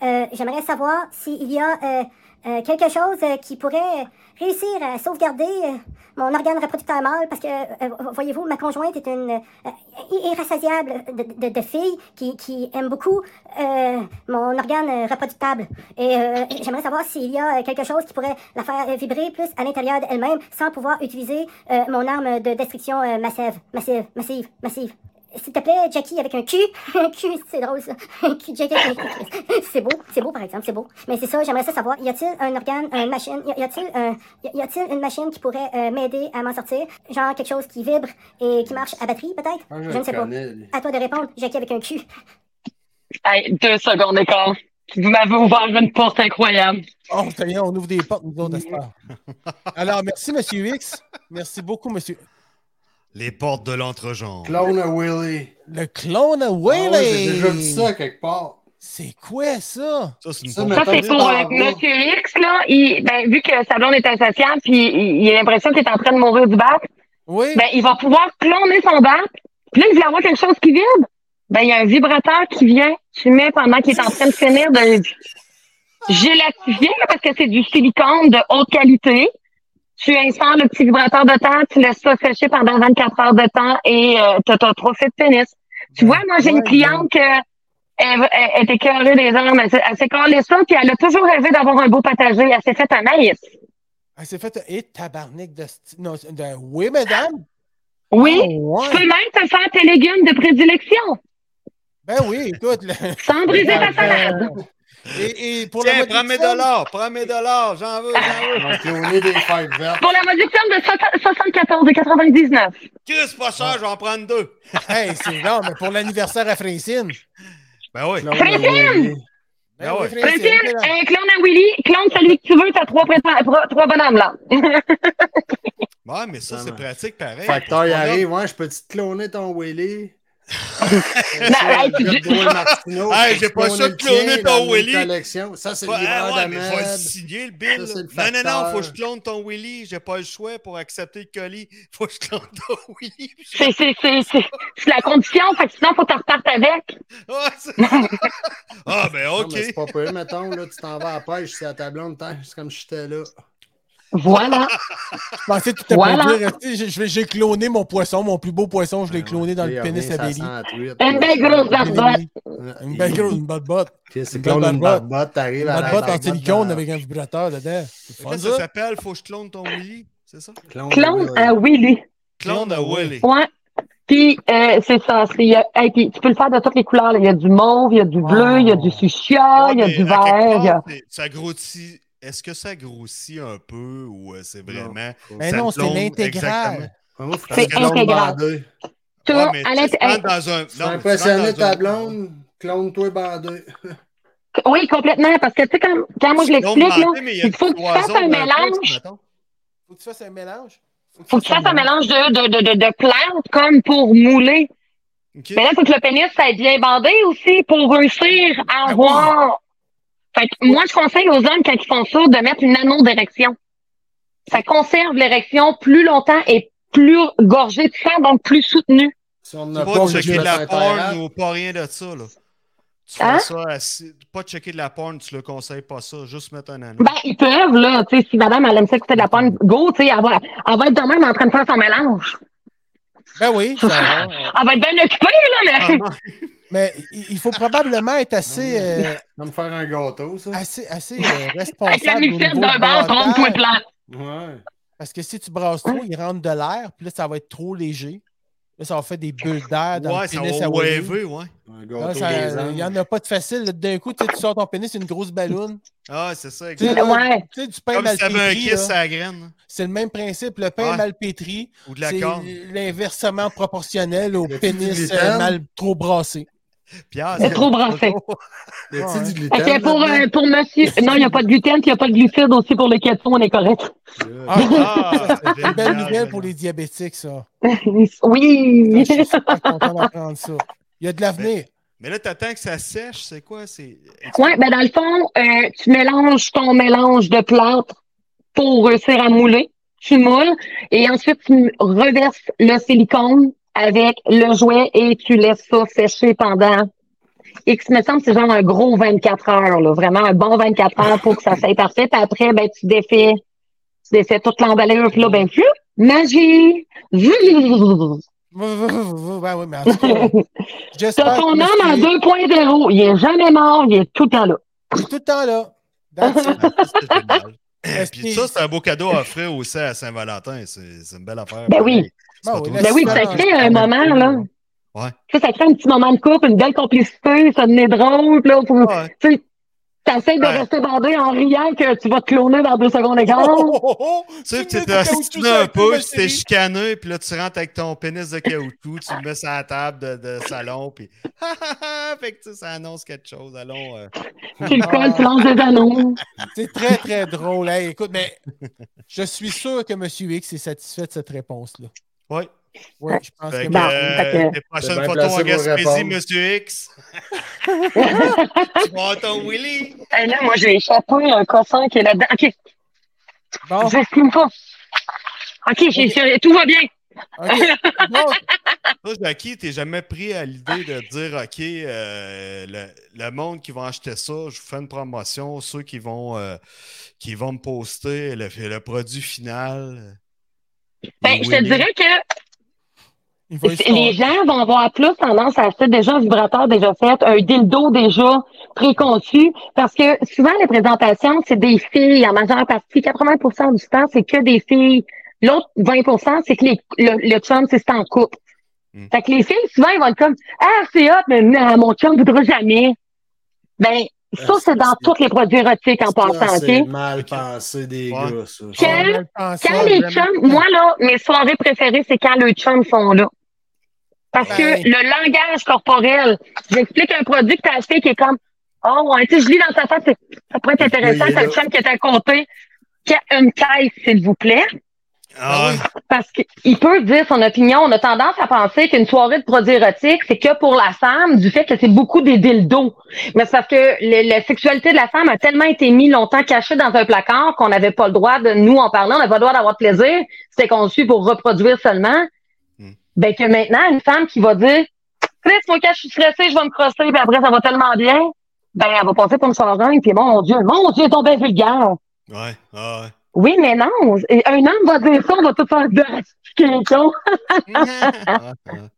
euh, j'aimerais savoir s'il y a euh, euh, quelque chose qui pourrait réussir à sauvegarder euh, mon organe reproducteur mâle, parce que, euh, voyez-vous, ma conjointe est une euh, irrassasiable de, de, fille qui, qui aime beaucoup euh, mon organe euh, reproductable. Et euh, j'aimerais savoir s'il y a euh, quelque chose qui pourrait la faire vibrer plus à l'intérieur d'elle-même sans pouvoir utiliser euh, mon arme de destruction euh, massive, massive, massive, massive. S'il te plaît, Jackie avec un Q. Un Q, c'est drôle ça. Q, Jackie avec un Q. C'est beau, c'est beau par exemple, c'est beau. Mais c'est ça, j'aimerais ça savoir. Y a-t-il un organe, une machine, y a-t-il un, y a-t-il une machine qui pourrait euh, m'aider à m'en sortir? Genre quelque chose qui vibre et qui marche à batterie peut-être? Ah, Je ne sais pas. connais. À toi de répondre, Jackie avec un Q. Hey, deux secondes d'écart. Vous m'avez ouvert une porte incroyable. Oh, ça y est, on ouvre des portes, nous autres, à. Alors, merci, monsieur X. Merci beaucoup, monsieur. Les portes de l'entrejambe. Clone a Willy. Le clone à Ah ouais, Willy. J'ai déjà vu ça quelque part. C'est quoi ça? Ça, c'est pour euh. Monsieur X, là. Il, ben, vu que sa blonde est insociable, puis il, il a l'impression qu'il est en train de mourir du bat, Oui. ben, il va pouvoir cloner son bat. Puis là, il veut avoir quelque chose qui vibre. Ben, il y a un vibrateur qui vient, tu mets pendant qu'il est en train de finir de gélatifier, parce que c'est du silicone de haute qualité. Tu insères le petit vibrateur de temps, tu laisses ça sécher pendant 24 heures de temps et euh, t'as t'as trop fait de pénis. Tu vois, moi, j'ai une cliente que elle, elle, elle était cœurée des armes. Elle, elle s'est collée ça, puis elle a toujours rêvé d'avoir un beau potager. Elle s'est fait un maïs. Elle s'est fait. Et tabarnak de. Non, de- Oui, madame? Oui. Oh, Tu peux même te faire tes légumes de prédilection, Ben oui, écoute. le- sans briser ta salade. Et, et pour la Tiens, mode prends mes dollars, prends mes dollars, j'en veux, j'en veux. On va cloner des fêtes vertes. Pour la modification de 74,99. Chris, pas cher, je vais en prendre deux. Hey, c'est non, mais pour l'anniversaire à Francine. Ben oui. Francine! Ben ouais. oui, Francine, un clone à Willy, clone celui que tu veux, t'as trois, prétend- trois, bonhommes là. Ouais, mais ça, Ça c'est pratique pareil. Facteur, il arrive. Ouais, je peux-tu te cloner ton Willy? j'ai pas le choix de cloner ton Willy. Ça, c'est le livreur ouais, signer le bill. Ça, le non, non, non, faut que je clone ton Willy. J'ai pas le choix pour accepter le colis. Faut que je clone ton Willy. C'est, c'est, c'est, c'est, c'est la condition, fait que sinon, faut que tu repartes avec. Ouais, ah, ben ok. c'est pas peu, mettons, là, tu t'en vas à la pêche, c'est à ta blonde, c'est comme si j'étais là. Voilà. Je pensais tout à Voilà. j'ai- j'ai j'ai cloné mon poisson, mon plus beau poisson, je l'ai cloné dans le pénis à sent truite. Une belle grosse barbotte. Une belle grosse, une bonne botte. Ok, c'est Une clone belle une barbotte. barbotte, t'arrives Une à bonne la botte en barbotte silicone avec un vibrateur dedans. Ça s'appelle? Faut que je clone ton Willy. C'est ça? Clone, à Willy. Clone à Willy. Ouais. Puis, euh, c'est ça. C'est, euh, hey, puis tu peux le faire de toutes les couleurs. là. Il y a du mauve, il y a du bleu, il y a du fuchsia, Ouais, il y a du vert. a- Ça grossit. Est-ce que ça grossit un peu ou euh, c'est vraiment. Mais non, c'est l'intégral. C'est intégral. Tu Ouais, mais dans un. Dans ta blonde, clone-toi bandé. Oui, complètement. Parce que, tu sais, quand, quand moi je l'explique, il il faut que tu fasses un mélange. mettons. Faut que tu fasses un mélange. Faut que tu fasses un mélange de, de, de, de, de plantes comme pour mouler. Ok. Mais là, il faut que le pénis soit bien bandé aussi pour réussir à Ah avoir. Fait que moi, je conseille aux hommes, quand ils font ça, de mettre une anneau d'érection. Ça conserve l'érection plus longtemps et plus gorgée de sang, donc plus soutenue. Si on n'a Pas pas, de la porn ou pas rien de ça, là. Tu Hein? fais ça assez- Pas de checker de la porn, tu le conseilles pas ça. Juste mettre un anneau. Ben, ils peuvent, là, tu sais, si madame, elle aime ça écouter de la porn, go, tu sais, elle va, elle va être de même en train de faire son mélange. Ben oui, ça va. Elle va être bien occupée, là. mais- Mais il faut probablement être assez, euh, Va me faire un gâteau, ça. assez, assez euh, Avec la responsable. d'un bar, trompe-toi. Ouais. Parce que si tu brasses trop, il rentre de l'air, puis là, ça va être trop léger. Là, ça va faire des bulles d'air dans Ouais, le ça pénis va à Wally. waver, ouais. Un Là, gâteau ça- des Il n'y en a pas de facile. D'un coup, tu sais, tu sors ton pénis, c'est une grosse ballonne. Ah, c'est ça, Tu sais, exact. là, Ouais. tu sais, du pain Comme mal si un kiss là, à la graine. C'est le même principe. Le pain Ouais. mal pétri, Ou de la c'est l'inversement proportionnel au pénis euh, mal trop brassé. Pierre, C'est trop brassé. Y a-t-il du Fait gluten? que pour, euh, pour monsieur. Non, il n'y a pas de gluten, puis il n'y a pas de glucides aussi pour les keto, on est correct. Ah, Ah, c'est une belle nouvelle pour les diabétiques, ça. Oui. Je suis super content d'apprendre ça. Il y a de l'avenir. Mais là, t'attends que ça sèche, c'est quoi? C'est... Oui, ben dans le fond, euh, tu mélanges ton mélange de plâtre pour réussir à mouler. Tu moules et ensuite tu reverses le silicone avec le jouet et tu laisses ça sécher pendant X, me semble, c'est genre un gros 24 heures, là, vraiment un bon 24 heures pour que ça soit parfait. Puis après, ben, tu défais, tu défais toute l'emballure, puis là, ben, pfiou, magie! Ben oui, mais en tout cas, j'espère T'as ton que homme à monsieur 2.0. Il est jamais mort, il est tout le temps là. est tout le temps là. Puis ça, c'est un beau cadeau à offrir aussi à Saint-Valentin. C'est, c'est une belle affaire. Ben oui. Ben pas oui, ça crée un moment, là. Ouais. Tu sais, ça crée un petit moment de couple, une belle complicité, ça devenait drôle, là. Pour, Ouais. Tu sais, t'essaies de Ouais. rester bandé en riant que tu vas te cloner dans deux secondes et quart. Oh, oh, oh, Tu sais, Tu t'es un peu, tu t'es chicané, puis là, tu rentres avec ton pénis de caoutchouc, tu le mets sur la table de, de salon, puis fait que tu sais, ça annonce quelque chose. Allons. euh, Tu le colles, tu lances des anneaux. C'est très, très drôle. Hey, écoute, mais je suis sûr que M. X est satisfait de cette réponse-là. Ouais. Oui, je pense Fait que que, Bon, euh, fait que- prochaines photos en Gaspésie. Monsieur X. tu vois ton Willy. Hey, là, moi, j'ai échappé un coffin qui est là-dedans. OK, Bon, j'estime pas. OK, tout va bien. OK. Donc, Toi, Jackie, t'es jamais pris à l'idée de dire OK, euh, le, le monde qui va acheter ça, je vous fais une promotion, ceux qui vont euh, qui vont me poster le, le produit final. Ben, les je te dirais que Les gens vont avoir plus tendance à acheter déjà un vibrateur déjà fait, un dildo déjà préconçu, parce que souvent les présentations, c'est des filles en majeure partie, 80% du temps, c'est que des filles. L'autre 20%, c'est que les, le, le chum, c'est c'est en couple. Mm. Fait que les filles, souvent, ils vont être comme Ah, c'est hot, mais non, mon chum ne voudra jamais. Ben, ça, c'est dans tous les produits érotiques en passant, C'est OK? mal pensé des Ouais. gars, ça. Quand les chums, moi là, mes soirées préférées, c'est quand les chums sont là. Parce Ben. que le langage corporel, j'explique un produit que tu as acheté qui est comme Oh ouais, tu sais, je lis dans ta face, c'est- ça pourrait être intéressant, c'est le chum qui est à côté. Qui a une caisse, s'il vous plaît. Ah, ouais. Parce qu'il peut dire son opinion. On a tendance à penser qu'une soirée de produits érotiques, c'est que pour la femme, du fait que c'est beaucoup des dildos. Mais c'est parce que le- la sexualité de la femme a tellement été mise longtemps cachée dans un placard qu'on n'avait pas le droit de nous en parler, on n'avait pas le droit d'avoir de plaisir. C'était conçu pour reproduire seulement. Hmm. Ben que maintenant, une femme qui va dire Chris, moi, quand je suis stressée, je vais me crosser, puis après, ça va tellement bien. Ben, elle va passer pour une soirée, puis mon Dieu, mon Dieu, ton bien vulgaire. ouais, ouais. Oui, mais non. Un homme va dire ça, on va tout faire de ah.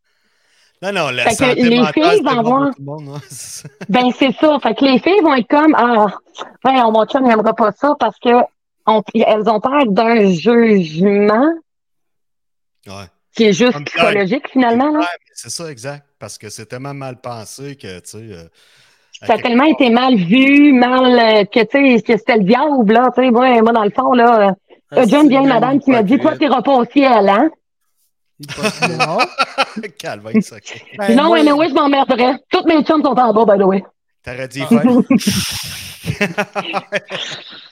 Non, non, la Fait que les filles vont bon pour voir- tout le monde. hein. C'est ça. Ben, c'est ça. Fait que les filles vont être comme, ah, ouais, mon chum n'aimera pas ça parce que on- elles ont peur d'un jugement Ouais. qui est juste Comme psychologique, finalement, là. C'est ça, exact. Parce que c'est tellement mal pensé que, tu sais. euh, Ça a tellement été mal vu, mal, euh, que, tu sais, que c'était le diable, là. Tu sais, moi, moi, dans le fond, là, euh, Ah, John, vient madame qui m'a dit, toi, t'iras pas au ciel, hein? Non. Calme avec ça. ok. Ben, non, moi, anyway, je m'emmerderais. Toutes mes chums sont en bas, by the way. T'aurais dit Ah. faire.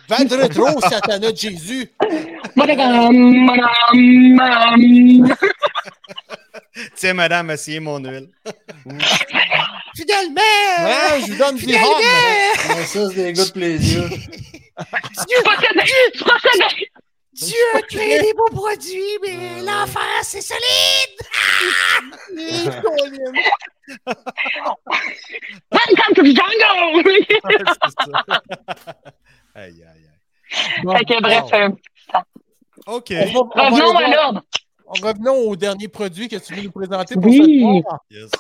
Va de rétro, de Jésus. Tiens, madame, essayez mon huile. Finalement! Ouais, je lui donne des Finalement! hommes. Ouais, ça, c'est des gars de plaisir. Procédé. Dieu a créé des beaux produits, mais l'enfer, c'est solide! Welcome to the jungle! Aïe, aïe, aïe. fait que bref, euh, OK. On va- on va revenons à l'ordre. Revenons au dernier produit que tu veux nous présenter pour Oui. ce. Yes.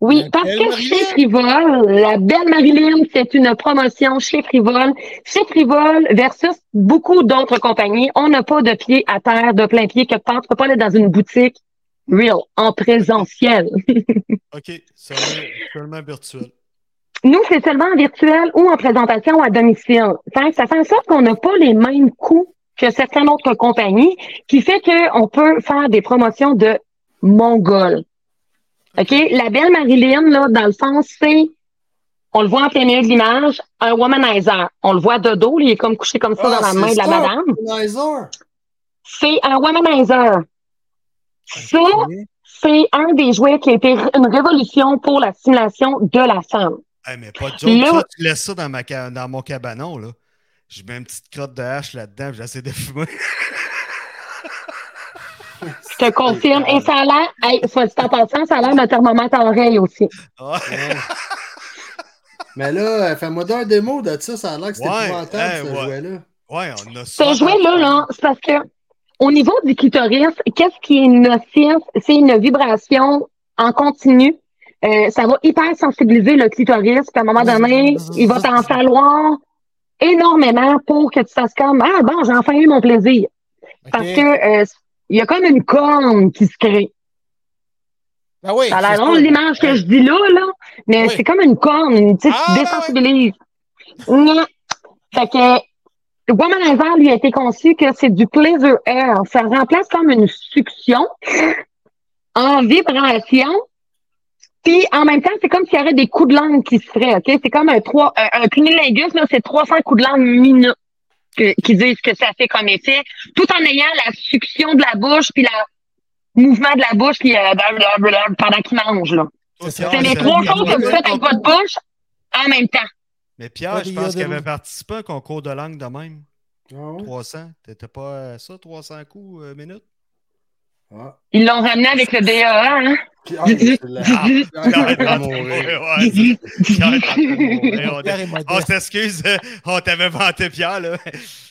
Oui, La parce que Marilyn. chez Frivole, la belle Marilyn, c'est une promotion chez Frivole. Chez Frivole versus beaucoup d'autres compagnies, on n'a pas de pied à terre, de plein pied quelque part. Tu peux pas aller dans une boutique real, en présentiel. OK. Seulement, seulement virtuel. Nous, c'est seulement en virtuel ou en présentation à domicile. Ça fait en sorte qu'on n'a pas les mêmes coûts que certaines autres compagnies, qui fait qu'on peut faire des promotions de Mongol. OK? La belle Marilyn, là, dans le fond, c'est, on le voit en plein milieu de l'image, un womanizer. On le voit de dos, il est comme couché comme ça Ah, dans la main de la ça, madame. C'est un womanizer. Ça, c'est un des jouets qui a été une révolution pour la stimulation de la femme. Hey, mais pas de joke, Là- ça, tu laisses ça dans, ma dans mon cabanon, là. Je mets une petite crotte de hache là-dedans, j'essaie de fumer. Je te confirme. Et ça a l'air, hey, soit dit en passant, ça a l'air d'un thermomètre à oreille aussi. Ouais. Mais là, fais-moi d'un démo de ça, ça a l'air que c'était Ouais, épouvantable, hey, ce ouais. jouet-là. Ouais, on a ça. Ce jouet-là, là, c'est parce que au niveau du clitoris, qu'est-ce qui est nocif? C'est une vibration en continu. Euh, ça va hyper sensibiliser le clitoris, puis à un moment donné, il va t'en falloir énormément pour que tu fasses comme Ah bon, j'ai enfin eu mon plaisir. Parce que euh, il y a comme une corne qui se crée. Ah oui, Ça a l'air l'image que je dis là, là, mais Oui. c'est comme une corne, tu sais, Ah, tu désensibilises. Nya. Fait que le Womanizer, lui, a été conçu que c'est du pleasure air. Ça remplace comme une succion en vibration. Puis en même temps, c'est comme s'il y aurait des coups de langue qui se feraient, OK? C'est comme un trois, un, un cunnilingus, là, c'est 300 coups de langue minutes que- qui disent que ça fait comme effet, tout en ayant la succion de la bouche puis le mouvement de la bouche qui, euh, pendant qu'il mange, là. C'est les trois choses que vous faites avec votre bouche en même temps. Mais Pierre, je pense qu'il avait participé à un concours de langue de même. Ah ouais? 300. T'étais pas euh, ça, 300 coups euh, minute? Ah. Ils l'ont ramené avec le DAA, hein? Ah, ouais. On- s'excuse, euh, on t'avait vanté Pierre, là.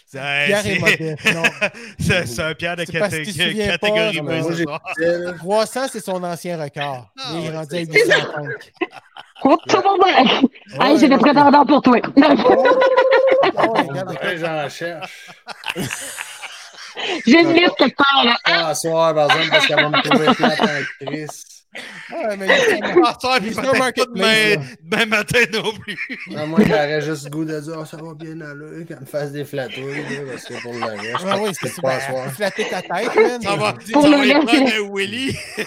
C'est- Pierre est modeste, non. C'est un Pierre de catégorie B, Moi, ce j'ai soir. écouté, là. 300, c'est son ancien record. Ah, il est ouais, rendu à 805. Oups, tout. Ouais, Hey, j'ai des ouais. prétendants pour toi. Ouais, Ouais, j'en cherche. J'ai une liste quelque part, là. Pas à soir, par exemple, parce qu'elle va me trouver plate en crise. Ouais, mais il y a Ah, marketplace, demain, demain matin non plus. Non, moi, j'aurais juste le goût de dire, Ah, ça va bien aller, qu'elle me fasse des flatouilles, là, parce que pour le reste, Ouais, oui, je c'est pas à ça. soir. Ben, flatter ta tête, man. Ça va, Pour ça le va y prendre un Willy. Fait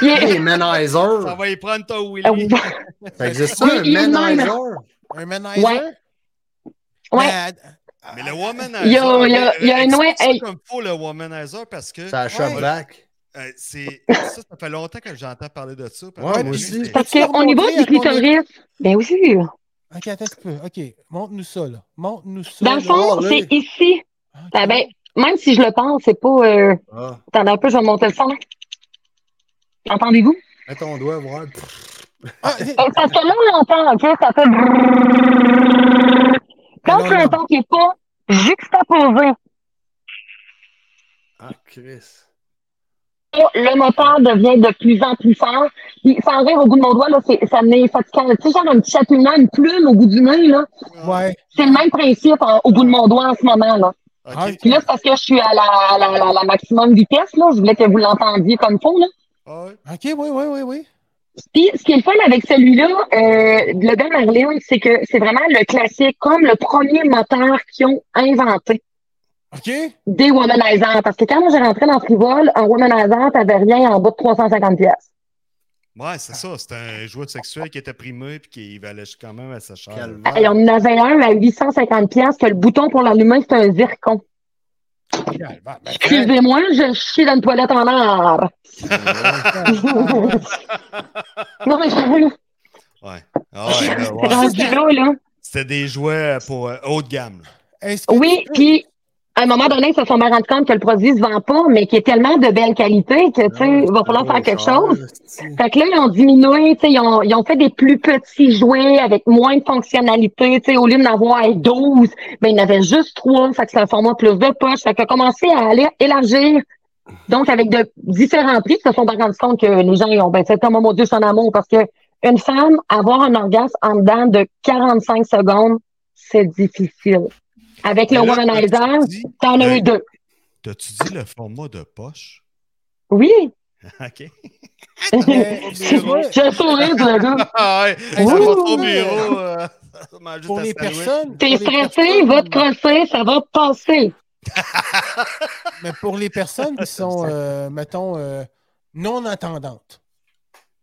que les Ça Manizer, va y prendre ton Willy. ça existe ça, un. Manizer? Un manizer? Ouais. Ouais. Mais le womanizer. Il y a- il y a- il y a un ouais, ça hey. comme faut, le womanizer, parce que Ça a back. euh, c'est ça, ça fait longtemps que j'entends parler de ça. parce Ouais, que moi c'est- aussi. Parce niveau remontrer du clitoris, ben oui. Ok, attends un peu. Ok, montre-nous ça, là. Montre-nous ça. Dans le fond, c'est ici. Ok. Ben, ben, même si je le pense, c'est pas. Euh... Ah, Attendez un peu, je vais monter le son. Entendez-vous? mets ton doigt, voir. Ah, Parce que là, on entend, OK, ça fait. Quand un non. ton qui n'est pas juxtaposé, Ah, Chris. le moteur devient de plus en plus fort. Puis, sans rire au bout de mon doigt, là, c'est, ça m'est fatigant. Tu sais, genre un petit chatouillement, une plume au bout du nez, là. Ouais. C'est le même principe en- au bout de mon doigt en ce moment, là. Ok. Ah, Puis là, c'est parce que je suis à la, à la, la, la maximum vitesse, là. Je voulais que vous l'entendiez comme faut, là. Ah ouais. Ok, oui, oui, oui, oui. Puis, ce qui est le fun avec celui-là, euh, le Ben Merlin, c'est que c'est vraiment le classique, comme le premier moteur qu'ils ont inventé. Ok. des womanizers. Parce que quand moi j'ai rentré dans Frivol, un womanizer, t'avais rien en bas de 350 pièces. Ouais, c'est ça. C'est un jouet sexuel qui était primé et qui valait quand même assez cher. Calvaire. Et on en avait un à 850 pièces que le bouton pour l'allumer, c'est un zircon. Ben, Excusez-moi, je chie dans une toilette en or. non, mais je Ouais. Ah ouais, ouais. là. C'était des jouets pour euh, haut de gamme. Oui, puis à un moment donné, ils se sont bien rendus compte que le produit se vend pas, mais qui est tellement de belle qualité que, tu sais, il va falloir faire quelque chose. Fait que là, ils ont diminué, tu sais, ils ont, ils ont fait des plus petits jouets avec moins de fonctionnalités, tu sais, au lieu d'en avoir 12, ben, il y en avait juste trois, fait que c'est un format plus de poche. Fait que commencé à aller élargir Donc, avec de différents prix, ils se sont rendus compte que les gens ils ont ben, fait comme, oh mon Dieu, son amour, parce que une femme, avoir un orgasme en dedans de 45 secondes, c'est difficile. Avec le womanizer, t'en as eu deux. T'as-tu dit le format de poche? Oui, OK. J'ai souri, le gars. Ah ouais, ça Ouh. va au bureau. euh, ça mange juste pour un les personnes. T'es stressé, personnes- va te crosser, ça va passer. Mais pour les personnes qui sont, euh, mettons, euh, non attendantes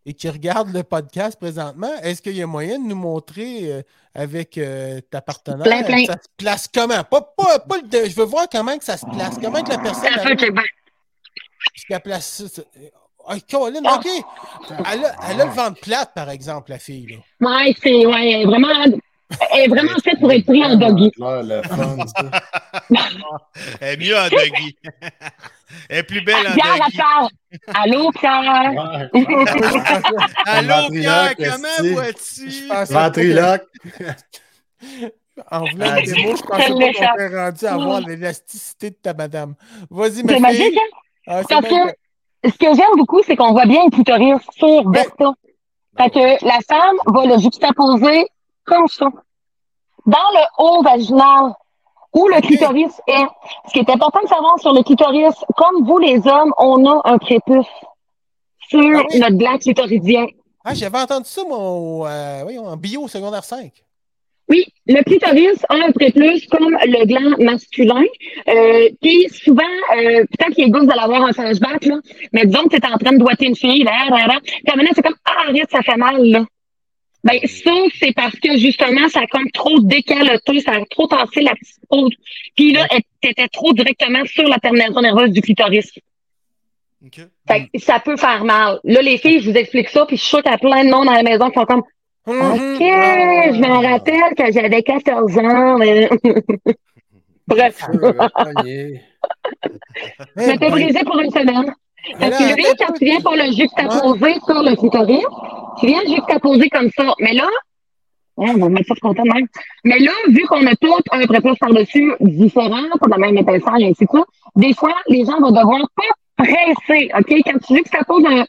et qui regardent le podcast présentement, est-ce qu'il y a moyen de nous montrer euh, avec euh, ta partenaire? Plein, plein. ça se place comment? Pas, pas, pas le je veux voir comment que ça se place. Comment que la personne jusqu'à place ça. ça- Ah, Colin. OK. Elle a, elle a le ventre plate, par exemple, la fille. Ouais, c'est, ouais, vraiment, elle est vraiment faite pour être prise en doggy. Le fun. Elle est mieux en doggy. Elle est plus belle en Pierre, doggy. attends. Allô, Pierre? Allô, Pierre, comment vois-tu? Ventriloque. que- En voulant Ah, une démo, je pensais pas qu'on serait rendu à voir l'élasticité de ta madame. Vas-y, ma C'est magique, fille. hein? Ah, c'est Parce magique. que ce que j'aime beaucoup, c'est qu'on voit bien le clitoris sur Bertha. Fait que la femme va le juxtaposer ça. Dans le haut vaginal, où le clitoris est. Ce qui est important de savoir sur le clitoris, comme vous les hommes, on a un prépuce sur Ah oui? notre gland clitoridien. Ah, j'avais entendu ça, mon, euh, oui, en bio secondaire 5. Oui, le clitoris a un prépuce comme le gland masculin. Euh, puis souvent, euh, peut-être qu'il est goût de l'avoir un flashback, là, mais disons que tu es en train de doigter une fille, là, là, puis donné, c'est comme Ah, arrête, ça fait mal, là. Ben, ça, c'est parce que justement, ça a comme trop décaloté, ça a trop tassé la petite peau. Puis là, t'étais trop directement sur la terminaison nerveuse du clitoris. OK. Fait que ça peut faire mal. Là, les filles, je vous explique ça, puis je suis sûre qu'il y a plein de monde à la maison qui sont comme OK, je m'en rappelle que j'avais 14 ans. mais- Bref, Eh je t'ai ben, brisé pour une semaine. Parce que attends, quand tu viens pour le juxtaposer sur le clitoris, tu viens le juxtaposer comme ça. Mais là, on va mettre ça content même. Mais là, vu qu'on a tout un prépuce par-dessus différent, pour la même épaisseur et ainsi de suite, des fois, les gens vont devoir pas presser. OK? Quand tu juxtaposes un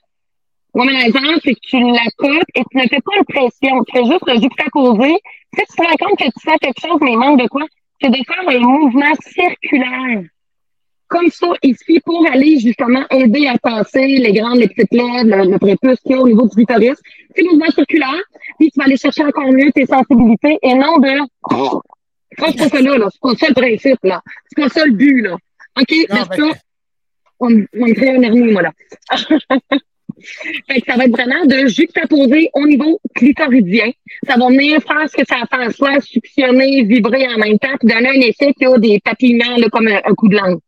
womanizer, c'est que tu l'accotes et tu ne fais pas une pression. Tu fais juste le juxtaposer. Si tu te rends compte que tu fais quelque chose, mais il manque de quoi? C'est de faire un mouvement circulaire comme ça ici pour aller justement aider à passer les grandes, les petites lèvres, le, le prépuce qu'il y a au niveau du clitoris. C'est le mouvement circulaire, puis tu vas aller chercher encore mieux tes sensibilités et non de c'est pas ça là, là. c'est pas ça le principe là, c'est pas ça le but là. Ok, n'est-ce ben-? On, on me crée un hernie moi là. fait que ça va être vraiment de juxtaposer au niveau clitoridien. Ça va venir faire ce que ça fait en soi, suctionner, vibrer en même temps, puis donner un effet qui a des papillements là, comme un, un coup de langue.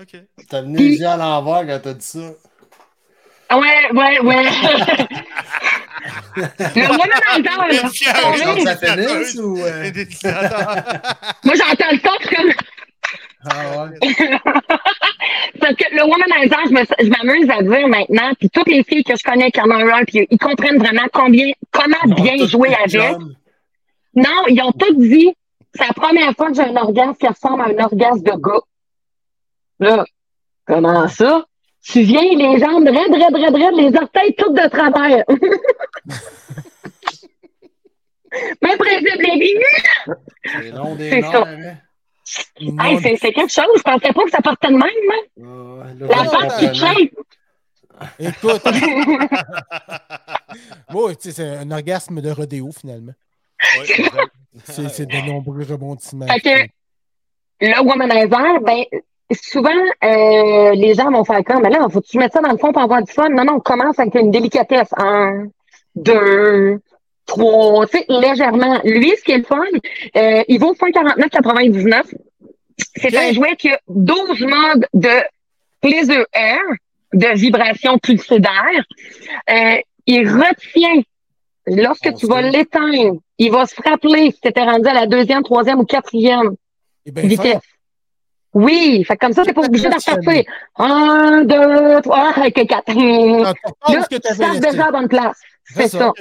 OK. T'as venu les yeux à l'envers quand t'as dit ça. Ah Ouais, ouais, ouais. le une ça fière. tennis ou. euh? Moi, j'entends le ton comme. Ah ouais. Parce que le womanizer, je me- je m'amuse à dire maintenant, puis toutes les filles que je connais qui en ont un, puis ils comprennent vraiment combien, comment bien jouer avec. Non, ils ont tous dit, c'est la première fois que j'ai un orgasme qui ressemble à un orgasme de gars. Là, comment ça? Tu viens, les jambes raides, raides, raides, raides, les orteils toutes de travers. Même principe, les. C'est long des C'est nerfs, ça. hein? Hey, c'est c'est quelque chose. Je pensais pas que ça partait de même, hein? La face qui shape. Écoute, bon, tu sais, c'est un orgasme de rodéo, finalement. Ouais, c'est de nombreux rebondissements. Fait que le womanizer, ben, souvent, euh, les gens vont faire comme, mais là, faut-tu mettre ça dans le fond pour avoir du fun? Non, non, on commence avec une délicatesse. Un, deux, trois, tu sais, légèrement. Lui, ce qui est le fun, euh, il vaut 149,99. C'est un jouet qui a 12 modes de pleasure air, de vibration pulsée d'air. Euh, il retient. Lorsque tu vas l'éteindre, il va se rappeler si tu étais rendu à la deuxième, troisième ou quatrième vitesse. Oui, fait comme ça, t'es pas obligé d'en repartir. Un, deux, trois, avec quatre. Ah, Là, tu laissé. déjà à bonne place. C'est ça. ça.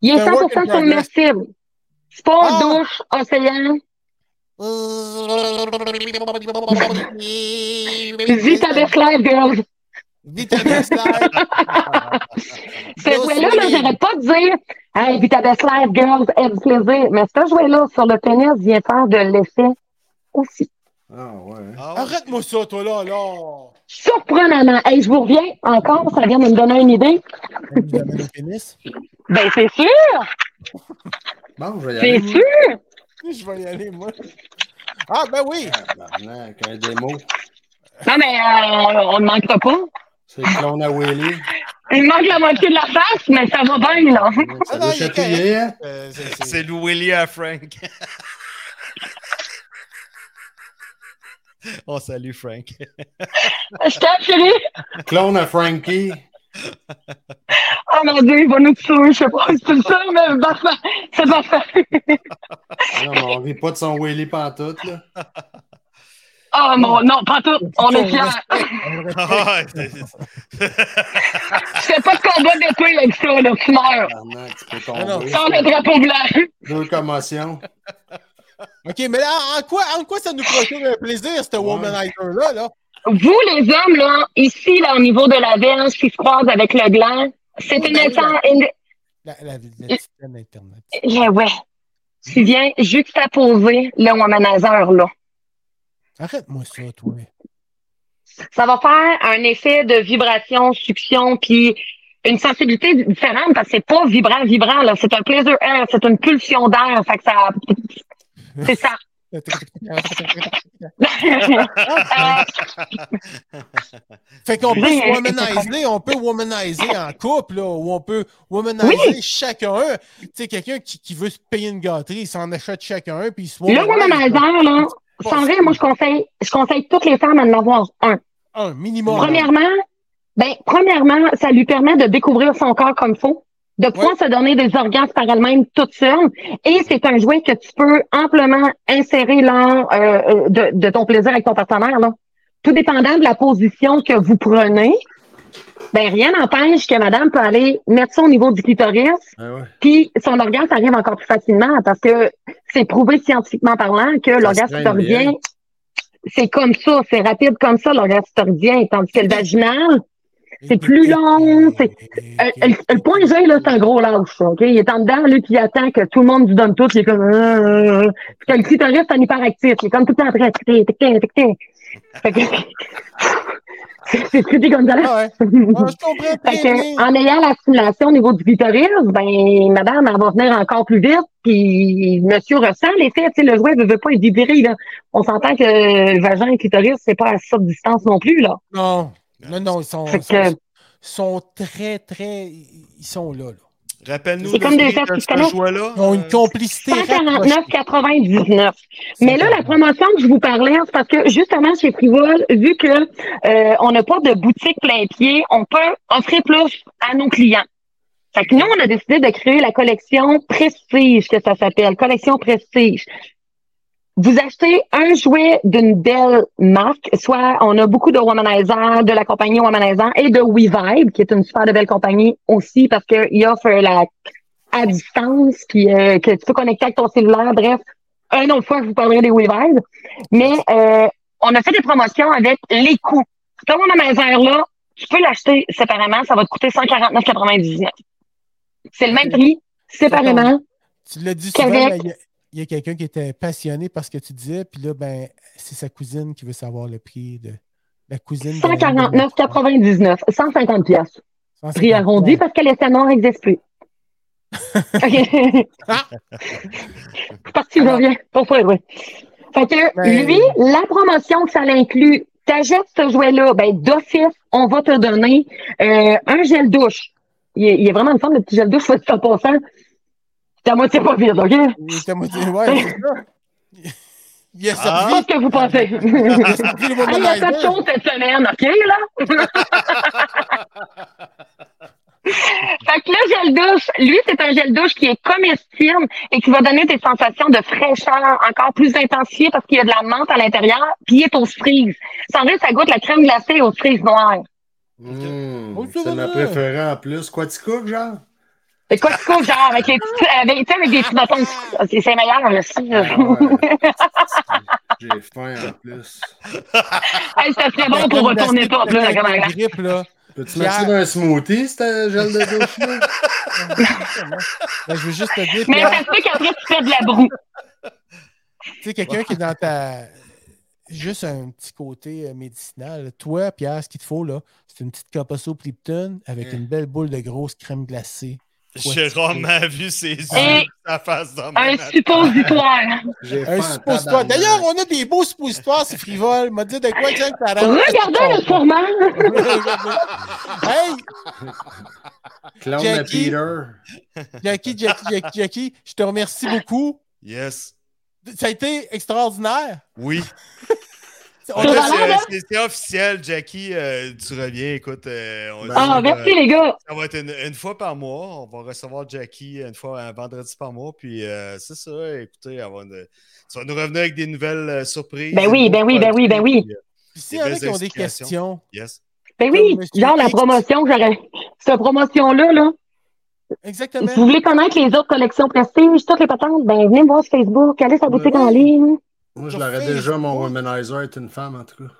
Il est C'est un work in 100% progress. submersible. Pas Ah! douche, océan. Vita Best Life, girls. Vita Best Life. Ce jouet-là, là, j'aurais pas de dire Hey, Vita Best Life, girls, aie du plaisir. Mais ce jouet-là sur le pénis vient faire de l'effet aussi. Ah ouais. Ah ouais. Arrête-moi ça, toi, là, là. Surprenamment. Hey, je vous reviens encore, ça vient de me donner une idée. Pénis? Ben, c'est sûr, Bon, je vais y c'est aller. sûr. Je vais y aller, moi. Ah, ben oui. Tabarnak, un démo. Non, mais euh, on ne manquera pas. C'est le clone à Willy. Il manque la moitié de la face, mais ça va bien, là. Ça Ah non, doit il est chatouiller, hein? Euh, c'est- c'est- C'est Louis à Frank. On salue Frank. Je t'ai chérie. Clone à Frankie. Oh mon Dieu, il va nous tuer. Je sais pas si c'est ça, mais parfait. C'est parfait. Non, mais on vit pas de son Willy pantoute, là. Oh mon, non, pas tout. On est fiers. Ah, c'est- Je fais pas de combat d'épée avec ça, là. Tu meurs. Tabarnak, tu peux Ah. Sans le drapeau blanc. Deux commotions. OK, mais là, en quoi, en quoi ça nous procure un plaisir, ce womanizer-là, là? Vous, les hommes, là, ici, là, au niveau de la verge qui se croise avec le gland, c'est Oui, une ben une- La, la, la système Internet. Eh ouais. Tu viens juxtaposer le womanizer, là. Arrête-moi ça, toi. ça va faire un effet de vibration, succion, puis une sensibilité différente parce que c'est pas vibrant, vibrant, là. C'est un plaisir air, c'est une pulsion d'air. Fait que ça. C'est ça. Fait qu'on peut se womaniser, on peut womaniser en couple, là, ou on peut womaniser chacun. Tu sais, quelqu'un qui, qui veut se payer une gâterie, il s'en achète chacun, puis il se le womanizer, là, sans moi, je conseille, je conseille toutes les femmes à en avoir un. Un minimum. Premièrement, ben, premièrement, ça lui permet de découvrir son corps comme il faut, de pouvoir se donner des orgasmes par elle-même toute seule. Et c'est un jouet que tu peux amplement insérer lors euh, euh, de, de ton plaisir avec ton partenaire. Là. Tout dépendant de la position que vous prenez, ben rien n'empêche que madame peut aller mettre ça au niveau du clitoris, Ah puis son orgasme arrive encore plus facilement parce que c'est prouvé scientifiquement parlant que l'orgasme clitoridien, c'est comme ça, c'est rapide comme ça, l'orgasme clitoridien, tandis que le vaginal, c'est plus long, c'est- le, point G, là, c'est un gros lâche, OK? Il est en dedans, lui, puis il attend que tout le monde lui donne tout, il est comme... Euh, euh, euh. Puis que le clitoris, c'est un hyperactif, il est comme tout le temps tic. Fait que... C'est Gonzalez. Ah. Ah, que, bien. en ayant la stimulation au niveau du clitoris, ben, madame, elle va venir encore plus vite, puis monsieur ressent l'effet, tu sais, le jouet ne veut pas être vibré, là. On s'entend que le vagin et le clitoris, c'est pas à de distance non plus, là. Non, non, non, ils sont, que- sont très, très... Ils sont là, là. Rappelle-nous C'est comme des de qui se jouet-là. Ils ont une Euh, complicité. 149,99. Mais là, la promotion que je vous parlais, c'est parce que justement, chez Frivole, vu que euh, on n'a pas de boutique plein pied, on peut offrir plus à nos clients. Fait que nous, on a décidé de créer la collection Prestige, que ça s'appelle, collection Prestige. Vous achetez un jouet d'une belle marque, soit on a beaucoup de Womanizer, de la compagnie Womanizer et de WeVibe, qui est une super de belle compagnie aussi parce qu'ils offrent la à distance, puis euh, que tu peux connecter avec ton cellulaire. Bref, une autre fois, je vous parlerai des WeVibe. Mais euh, on a fait des promotions avec les coûts. Ce Womanizer-là, tu peux l'acheter séparément, ça va te coûter 149,99. C'est le même prix, séparément. Tu l'as dit souvent, il y a, y a quelqu'un qui était passionné par ce que tu disais, puis là, ben, c'est sa cousine qui veut savoir le prix de la cousine. de la- 149,99. 150 pièces. 150 Prix arrondi parce que les noir n'existe plus. OK. Ah! Parti, je reviens. Oui. Fait que, Ben- lui, la promotion que ça l'inclut, t'achètes ce jouet-là, ben, d'office, on va te donner euh, un gel douche. Il il est vraiment une forme de petit gel douche, soit dit en passant. C'est à moitié pas vide, OK? Il était à moitié- ouais, c'est ça. Il a Ah. servi. Pas ce que vous pensez. Il a servi le Ah, il y a pas de womanizer. chose cette semaine, OK, là? fait que le gel douche, lui, c'est un gel douche qui est comestible et qui va donner des sensations de fraîcheur encore plus intensifiées parce qu'il y a de la menthe à l'intérieur, puis il est aux cerises. Sans vrai, ça goûte la crème glacée aux cerises noires. Mmh, Oh, ça c'est ma préférée en plus. Quoi, tu cook, genre? C'est quoi tu cours, genre, avec les petits, avec, tu sais, avec des petits bâtons? C'est c'est meilleur, ça. Ah ouais. J'ai faim en plus. Hey, ça serait bon pour retourner tout, là, Avec comme la grippe, là. Peux-tu mettre ça dans un smoothie, ce gel de douche là? Je veux juste te dire, Mais ça se peut qu'après, tu fais de la broue. tu sais, quelqu'un qui est dans ta. Juste un petit côté euh, médicinal. Toi, Pierre, ce qu'il te faut, là, c'est une petite cup of soupe Lipton avec Hein? une belle boule de grosse crème glacée. Jérôme a vu ses yeux, sa face de Un suppositoire. Un suppositoire. D'ailleurs, on a des beaux suppositoires, c'est frivole. M'a dit de quoi, Jack, t'as Regardez le formant. Hey, Jackie. de Peter. Jackie, Jackie, Jackie, Jackie, je te remercie beaucoup. Yes. Ça a été extraordinaire. Oui. c'est- officiel, Jackie. euh, tu reviens. Écoute, euh, on Ben, Ah, dit, merci, euh, les gars. Ça va être une, une fois par mois. On va recevoir Jackie une fois un vendredi par mois. Puis euh, c'est ça. Écoutez, va nous- tu vas nous revenir avec des nouvelles euh, surprises. Ben oui, ben oui, ben oui, ben oui. Puis, euh, Puis s'il y en a qui ont des questions, Yes. Ben oui, genre la promotion j'aurais. Cette promotion-là, là. exactement. Si vous voulez connaître les autres collections prestiges, toutes les patentes, ben venez me voir sur Facebook, allez sur la boutique Ouais. en ligne. Moi, je l'aurais déjà, mon womanizer est une femme, en tout cas.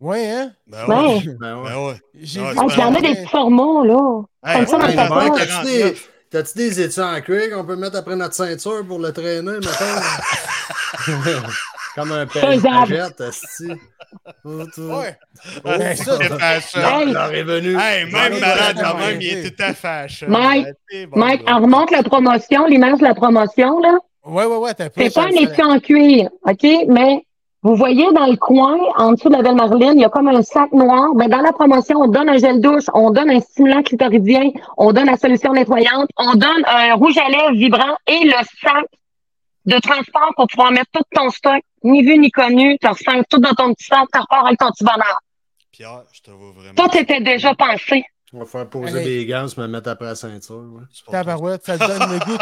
Oui, hein? Ben Ouais. ouais. Ben ouais. Ben ouais. J'ai Ah, vu c'est il y en a des petits là. Hey, Comme ça, dans ouais, t'as-tu des, t'as-tu des études en cuir qu'on peut mettre après notre ceinture pour le traîner, mettons? Comme un pagette, esti. Oh, tu- Ouais. Ah, Ben, ça, c'est fashion. Hey. L'heure est venue. Hey, même Ouais, malade ouais, quand ouais, même, il ouais. est tout à fashion. Mike, bon, Mike, on remonte la promotion, l'image de la promotion, là. Ouais, ouais, ouais, t'as C'est pas un étui en cuir, OK? Mais vous voyez dans le coin, en dessous de la belle Marilyn, il y a comme un sac noir. Ben, dans la promotion, on donne un gel douche, on donne un stimulant clitoridien, on donne la solution nettoyante, on donne un rouge à lèvres vibrant et le sac de transport pour pouvoir mettre tout ton stock, ni vu ni connu. Tu ressens tout dans ton petit sac, tu repars avec ton petit bonheur. Pierre, je te vois vraiment. Tout était déjà pensé. On va faire poser Allez. des gants, se me mettre après la ceinture. ouais. Tabarouette, ça donne le goût.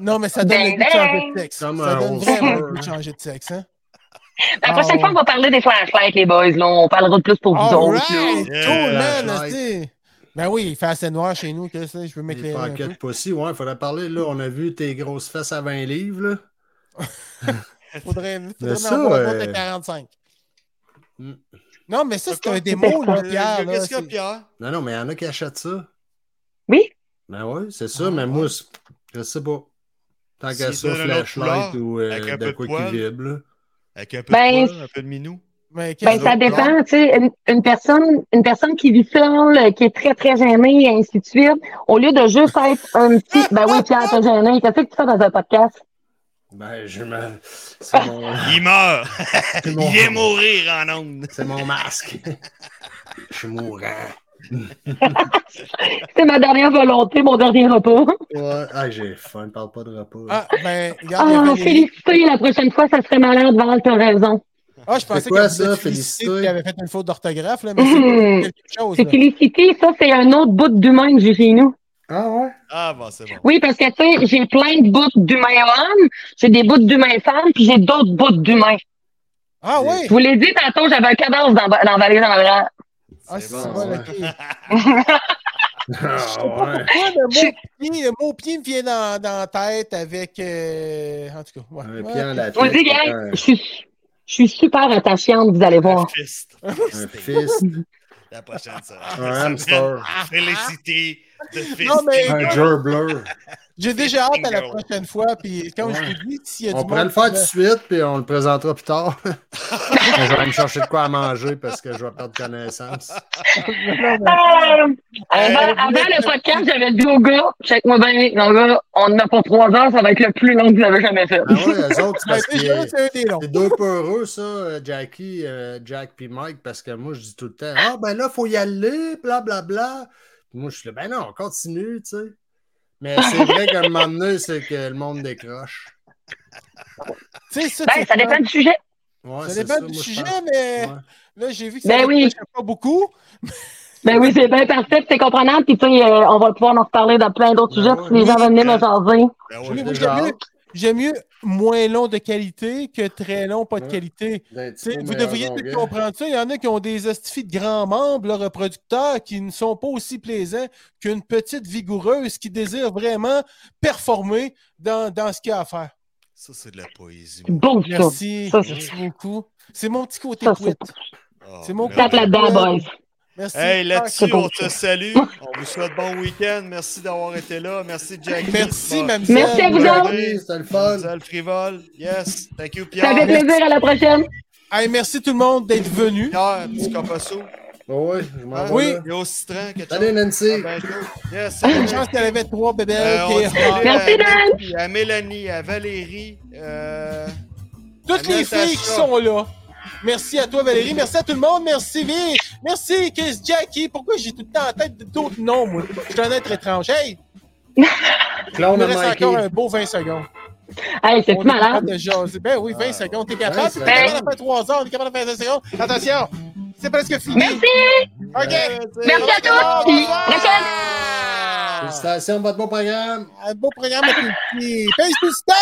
Non, mais ça donne le Ben, goût de changer de sexe. Comme Ça donne vraiment le goût de changer de sexe, hein? La Ah, prochaine fois, ouais. on va parler des flashlights, les boys. Là. On parlera de plus pour vous All autres. right! Yeah. Cool, man! Ben oui, il fait assez noir chez nous que ça, je veux Les m'éclairer peu. pockets pussy, ouais, il faudrait parler. Là, on a vu tes grosses fesses à 20 livres. Là. Faudrait, faudrait ça, en euh, autre de 45. Hmm. Non, mais ça, c'est un démo, là, Pierre. là, Qu'est-ce qu'il y a, Pierre? Non, non, mais il y en a qui achètent ça. Oui? Ben oui, c'est ça, Ah, mais ouais. moi, c'est- je sais pas. Tant qu'à ça, flashlight ou euh, avec un peu de quoi qui vibre. là. Avec un peu Ben, de poil, un peu de minou. Ben, qu'est-ce ça dépend, tu sais, une, une personne, une personne qui vit seule, euh, qui est très, très gênée, et ainsi de suite, au lieu de juste être un petit, ben oui, Pierre, t'es gêné, qu'est-ce que tu fais dans un podcast? Ben, je me. C'est mon. Il meurt. c'est Il vient mourir en ondes. C'est mon masque. Je suis mourant. C'est ma dernière volonté, mon dernier repas. Ouais, ah, j'ai faim, parle pas de repas. Ah, ben, regarde, Ah, félicité, la prochaine fois, ça serait malade, Val, t'as raison. Ah, je pensais C'est quoi qu'elle ça, féliciter? qu'il avait fait une faute d'orthographe, là, mais c'est quelque chose. C'est félicité, ça, c'est un autre bout d'humain que j'ai chez nous. Ah ouais? Ah, bon, c'est bon. Oui, parce que, tu sais, j'ai plein de bouts d'humains hommes, j'ai des bouts d'humains femmes, puis j'ai d'autres bouts d'humains. Ah, oui! Je vous l'ai dit tantôt, j'avais un cadavre dans, dans Valérie dans la Ah, C'est bon, bon, ok. Ah ouais. Moi, le mot pied, le mot pied me vient dans, dans la tête avec. euh, En tout cas, ouais. Un Ouais. pied en la tête, gars, un, je suis, je suis super attachante, vous allez Un voir. fist. un fist, La prochaine, ça. un hamster, Félicité de mais- un. J'ai déjà hâte à la prochaine fois, puis comme je Ouais. t'ai dit, s'il y a du On pourrait le faire tout de suite, puis on le présentera plus tard. je vais aller me chercher de quoi à manger parce que je vais perdre connaissance. Non, mais- Euh, avant, Euh, avant le podcast, j'avais dit au gars, check-moi bien, mon gars, on en a pour trois heures, ça va être le plus long que vous avez jamais fait. Ah ouais, eux autres, c'est parce déjà, que c'est deux peu heureux, ça, euh, Jackie, euh, Jack puis Mike, parce que moi, je dis tout le temps, ah ben là, faut y aller, blablabla. Bla, bla. Puis Moi, je suis là, ben non, on continue, tu sais. Mais c'est vrai qu'à un moment donné, c'est que le monde décroche. Ça, Ben, ça dépend du sujet. Ouais, Ça dépend du je sujet, pense. mais Ouais. là, j'ai vu que Ben ça oui. décrochait pas beaucoup. Ben oui, c'est bien parfait, c'est comprenable, puis tu sais, euh, on va pouvoir en reparler de plein d'autres Ben sujets ouais. si les gens veulent venir me jaser. Ben j'aime mieux moins long de qualité que très long, pas de qualité. Peu vous devriez comprendre ça. Il y en a qui ont des astifies de grands membres, là, reproducteurs, qui ne sont pas aussi plaisants qu'une petite vigoureuse qui désire vraiment performer dans, dans ce qu'il y a à faire. Ça, c'est de la poésie. Ça. Merci. Ça, Merci beaucoup. C'est mon petit côté Ça, c'est poète. Ah, C'est mon merveilleux. Merci. Hey, C'est là-dessus, on te ça. salue. On vous souhaite bon week-end. Merci d'avoir été là. Merci, Jackie. Merci, Bon, mademoiselle. Merci à vous autres. C'était le fun. Mademoiselle Frivole. Yes. Thank you, Ça Pierre. fait plaisir. À la prochaine. Hey, merci tout le monde d'être venu. Pierre, petit copasso. Oh, oui, je m'en Oui. là. Et au citron, quelque Salut. Nancy. Ah, ben. Yes, Une chance qu'elle avait trois bébés. Euh, Merci, à, Dan. à Mélanie, à Valérie. Euh, Toutes à les filles qui sont là. Merci à toi, Valérie. Merci à tout le monde. Merci, V. Merci, Chris Jackie. Pourquoi j'ai tout le temps en tête d'autres noms, moi? Je suis un être étrange. Hey, Clown il me à reste Mikey. encore un beau 20 secondes. Hey, c'est On est malade. capable de. Ben oui, 20 Ah, secondes. T'es 20 capable? T'es capable de faire 3 heures. T'es capable de faire 20 secondes. Attention, c'est presque fini. Merci. OK. Merci à tous. Félicitations, votre beau programme. Un beau programme avec une petite. Face to stop!